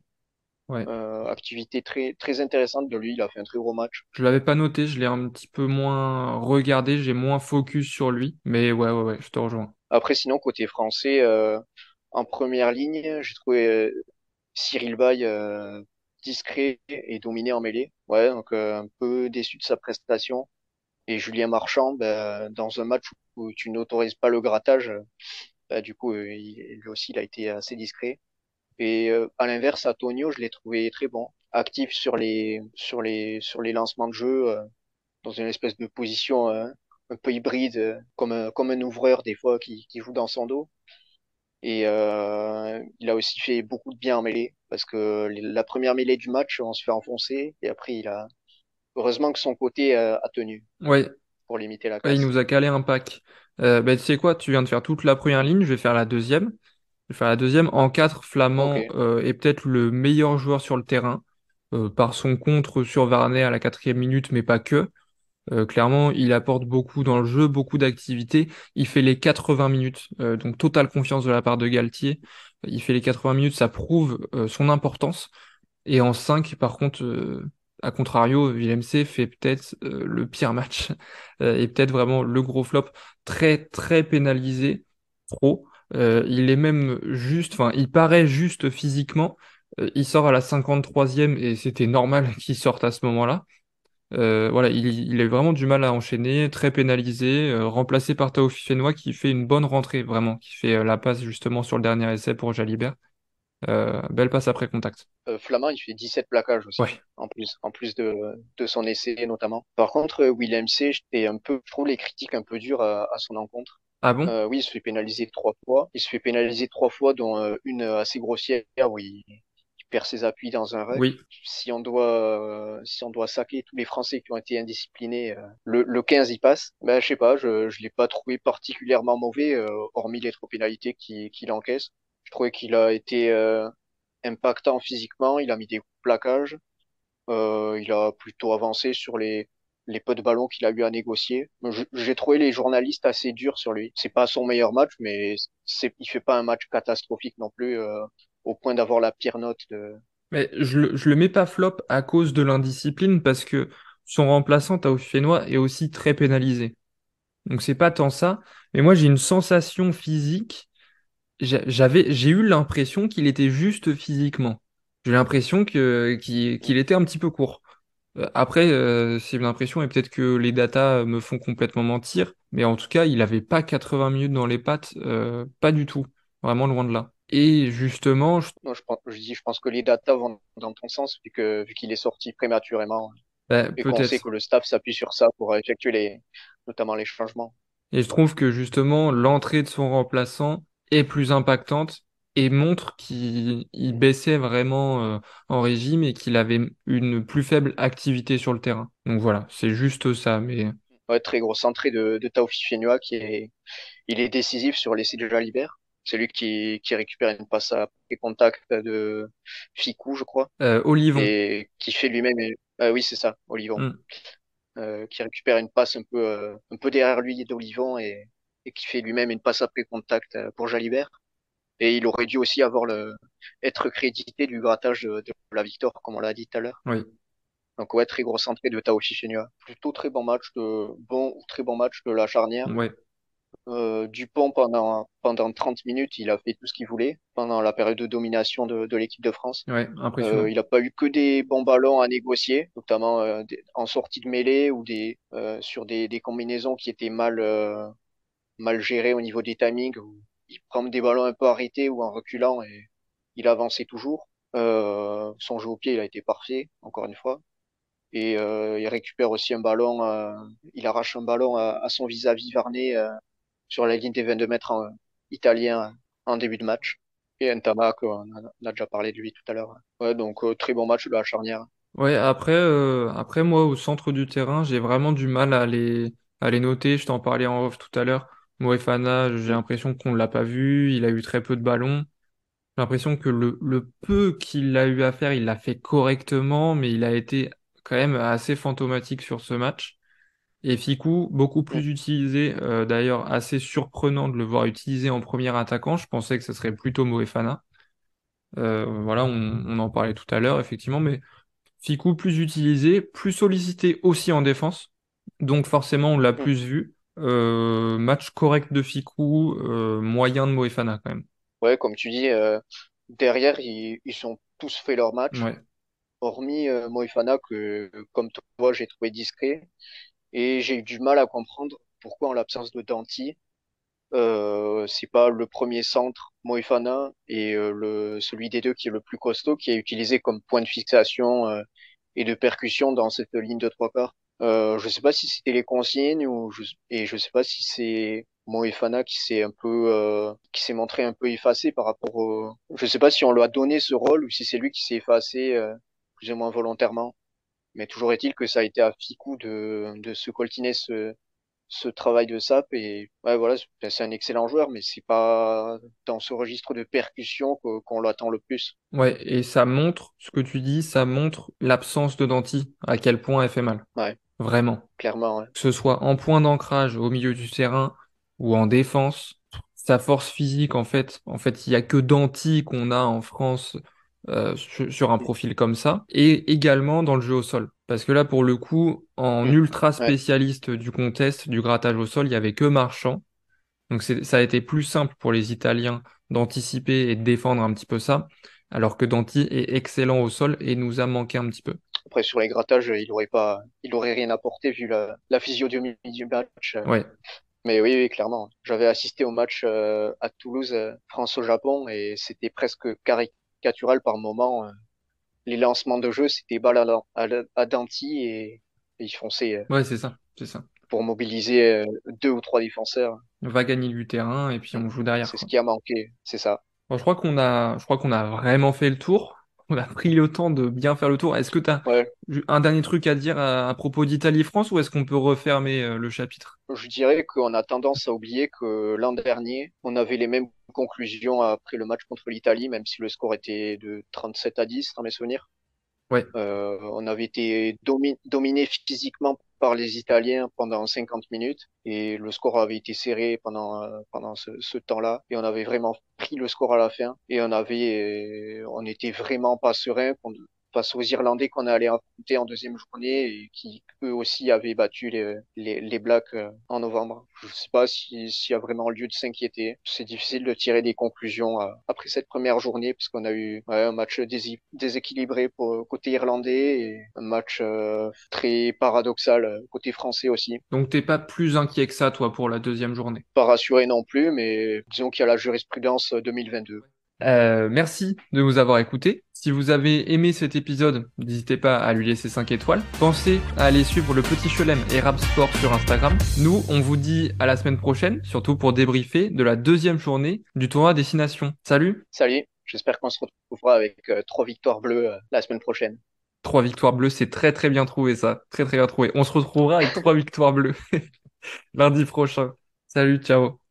Ouais. Euh, activité très, très intéressante de lui, il a fait un très gros match. Je l'avais pas noté, je l'ai un petit peu moins regardé, j'ai moins focus sur lui. Mais ouais, ouais, ouais, je te rejoins. Après, sinon, côté français, euh, en première ligne, j'ai trouvé euh, Cyril Bay euh, discret et dominé en mêlée. Ouais, donc euh, un peu déçu de sa prestation. Et Julien Marchand, ben, dans un match où tu n'autorises pas le grattage, ben, du coup, euh, lui aussi, il a été assez discret. Et euh, à l'inverse, Antonio, je l'ai trouvé très bon, actif sur les sur les sur les lancements de jeu, euh, dans une espèce de position euh, un peu hybride, euh, comme un, comme un ouvreur des fois qui, qui joue dans son dos. Et euh, il a aussi fait beaucoup de bien en mêlée, parce que la première mêlée du match, on se fait enfoncer, et après il a heureusement que son côté euh, a tenu Ouais, pour limiter la ouais, il casse. nous a calé un pack. Euh, bah, tu sais quoi, tu viens de faire toute la première ligne, je vais faire la deuxième. Je vais faire la deuxième. En 4, Flamand euh, est peut-être le meilleur joueur sur le terrain, euh, par son contre sur Varney à la quatrième minute, mais pas que. Clairement, il apporte beaucoup dans le jeu, beaucoup d'activité. Il fait les 80 minutes, donc totale confiance de la part de Galtier. Il fait les 80 minutes, ça prouve son importance. Et en 5, par contre, à contrario, Willem C fait peut-être euh, le pire match euh, et peut-être vraiment le gros flop, très très pénalisé, trop. Euh, il est même juste, enfin, il paraît juste physiquement. Il sort à la 53e et c'était normal qu'il sorte à ce moment-là. Voilà, il, il a vraiment du mal à enchaîner, très pénalisé, remplacé par Tao Fifenois qui fait une bonne rentrée, vraiment, qui fait la passe justement sur le dernier essai pour Jalibert. Euh, belle passe après contact. Euh, Flamand, il fait 17 plaquages aussi, Ouais. en plus, en plus de, de son essai notamment. Par contre, euh, Willem C, j'étais un peu, je trouve les critiques un peu dures à, à son encontre. Ah bon? Euh, oui, il se fait pénaliser trois fois. Il se fait pénaliser trois fois, dont euh, une assez grossière où il, il perd ses appuis dans un ruck. Oui. Si on doit, euh, si on doit saquer tous les Français qui ont été indisciplinés, euh, le, le 15 il passe. Ben, je sais pas, je, je l'ai pas trouvé particulièrement mauvais, euh, hormis les trop pénalités qu'il qu'il encaisse. Je trouvais qu'il a été euh, impactant physiquement. Il a mis des coups de plaquage. Euh, il a plutôt avancé sur les les peu de ballons qu'il a eu à négocier. J'ai trouvé les journalistes assez durs sur lui. C'est pas son meilleur match, mais c'est, il fait pas un match catastrophique non plus, euh, au point d'avoir la pire note. Mais je le, le mets pas flop à cause de l'indiscipline parce que son remplaçant, Tao Fifenois, est aussi très pénalisé. Donc c'est pas tant ça. Mais moi, j'ai une sensation physique. J'a- J'avais, j'ai eu l'impression qu'il était juste physiquement. J'ai l'impression que, qu'il, était un petit peu court. Euh, Après, euh, c'est une impression et peut-être que les datas me font complètement mentir, mais en tout cas, il avait pas 80 minutes dans les pattes, euh, pas du tout, vraiment loin de là. Et justement, je- Non, je pense, je dis, je pense que les datas vont dans ton sens, vu que, vu qu'il est sorti prématurément, bah, et qu'on sait peut-être. que le staff s'appuie sur ça pour effectuer les, notamment les changements. Et je trouve que justement, l'entrée de son remplaçant est plus impactante et montre qu'il il baissait vraiment euh, en régime et qu'il avait une plus faible activité sur le terrain. Donc voilà, c'est juste ça. Mais Ouais, très grosse entrée de, de Tao Fifenua qui est, il est décisif sur l'essai de Jalibert. C'est lui qui, qui récupère une passe à contact de Ficou, je crois, euh, Olivon, et qui fait lui-même, ah oui, c'est ça, Olivon, Mm. euh, qui récupère une passe un peu, euh, un peu derrière lui d'Olivon et, et qui fait lui-même une passe après contact euh, pour Jalibert. Et il aurait dû aussi avoir le, être crédité du grattage de, de la victoire, comme on l'a dit tout à l'heure. oui. Donc ouais, très grosse entrée de Tao Fifenua. Plutôt très bon match de, bon ou très bon match de la charnière. Ouais. Euh, Dupont, pendant, pendant 30 minutes, il a fait tout ce qu'il voulait pendant la période de domination de, de l'équipe de France. Ouais, impressionnant. Euh, il n'a pas eu que des bons ballons à négocier, notamment euh, des- en sortie de mêlée ou des, euh, sur des, des combinaisons qui étaient mal, euh, mal gérées au niveau des timings. Où il prend des ballons un peu arrêtés ou en reculant et il avançait toujours. Euh, son jeu au pied, il a été parfait, encore une fois. Et euh, il récupère aussi un ballon, euh, il arrache un ballon à, son vis-à-vis Varney euh, sur la ligne des 22 mètres en, italien en début de match. Et Ntama, on a déjà parlé de lui tout à l'heure. Ouais, donc très bon match de la charnière. Ouais, après, après moi, au centre du terrain, j'ai vraiment du mal à les, à les noter. Je t'en parlais en off tout à l'heure. Moefana, j'ai l'impression qu'on ne l'a pas vu. Il a eu très peu de ballons. J'ai l'impression que le, le peu qu'il a eu à faire, il l'a fait correctement, mais il a été quand même assez fantomatique sur ce match. Et Fikou, beaucoup plus utilisé, euh, d'ailleurs assez surprenant de le voir utilisé en premier attaquant. Je pensais que ce serait plutôt Moefana. Euh, voilà, on, on, en parlait tout à l'heure, effectivement, mais Fikou plus utilisé, plus sollicité aussi en défense. Donc forcément, on l'a plus vu. Euh, match correct de Fikou, euh, moyen de Moefana quand même. Ouais, comme tu dis, euh, derrière, ils, ils ont tous fait leur match. Ouais. Hormis Moefana, que comme toi, j'ai trouvé discret. Et j'ai eu du mal à comprendre pourquoi, en l'absence de Danti, euh, c'est pas le premier centre Moefana et le celui des deux qui est le plus costaud qui est utilisé comme point de fixation et de percussion dans cette ligne de trois quarts. Euh, je sais pas si c'était les consignes ou je, et je sais pas si c'est Moefana qui s'est un peu euh, qui s'est montré un peu effacé par rapport au. Je sais pas si on lui a donné ce rôle ou si c'est lui qui s'est effacé euh, plus ou moins volontairement. Mais toujours est-il que ça a été à Ficou de de se coltiner ce ce travail de sap et ouais voilà c'est un excellent joueur mais c'est pas dans ce registre de percussion qu'on l'attend le plus ouais et ça montre ce que tu dis ça montre l'absence de Danti à quel point elle fait mal ouais Vraiment. Clairement, Que ce soit en point d'ancrage au milieu du terrain ou en défense, sa force physique, en fait, en fait, il y a que Danti qu'on a en France euh, sur, un profil comme ça, et également dans le jeu au sol. Parce que là, pour le coup, en mmh. ultra spécialiste du contest, du grattage au sol, il y avait que Marchand. Donc ça a été plus simple pour les Italiens d'anticiper et de défendre un petit peu ça, alors que Danti est excellent au sol et nous a manqué un petit peu. Après, sur les grattages, il aurait pas, il aurait rien apporté vu la, la physionomie du match. Ouais. Mais oui, oui, clairement. J'avais assisté au match euh, à Toulouse, euh, France au Japon, et c'était presque caricatural par moment. Euh. les lancements de jeu, c'était balle à, à, à Danti et, il fonçait. ouais, c'est ça, c'est ça. Pour mobiliser deux ou trois défenseurs. On va gagner du terrain et puis on joue derrière. C'est ce qui a manqué, c'est ça. Bon, je crois qu'on a, je crois qu'on a vraiment fait le tour on a pris le temps de bien faire le tour. Est-ce que tu as un dernier truc à dire à, propos d'Italie-France ou est-ce qu'on peut refermer euh, le chapitre? Je dirais qu'on a tendance à oublier que l'an dernier, on avait les mêmes conclusions après le match contre l'Italie, même si le score était de 37 à 10 dans mes souvenirs. Ouais. Euh, on avait été dominé physiquement par les Italiens pendant 50 minutes et le score avait été serré pendant euh, pendant ce, temps-là et on avait vraiment pris le score à la fin et on avait on était vraiment pas serein face aux Irlandais qu'on allait affronter en deuxième journée et qui eux aussi avaient battu les, les, les Blacks euh, en novembre. Je ne sais pas s'il y a vraiment lieu de s'inquiéter. C'est difficile de tirer des conclusions euh, après cette première journée puisqu'on a eu un match déséquilibré pour côté irlandais et un match euh, très paradoxal côté français aussi. Donc t'es pas plus inquiet que ça toi pour la deuxième journée? Pas rassuré non plus, mais disons qu'il y a la jurisprudence 2022. Euh, merci de nous avoir écoutés. Si vous avez aimé cet épisode, n'hésitez pas à lui laisser 5 étoiles. Pensez à aller suivre le petit Chelem et Rap Sport sur Instagram. Nous, on vous dit à la semaine prochaine, surtout pour débriefer de la deuxième journée du tournoi Destination. Salut Salut, j'espère qu'on se retrouvera avec euh, trois victoires bleues euh, la semaine prochaine. Trois victoires bleues, c'est très très bien trouvé ça. Très très bien trouvé. On se retrouvera avec trois victoires bleues lundi prochain. Salut, ciao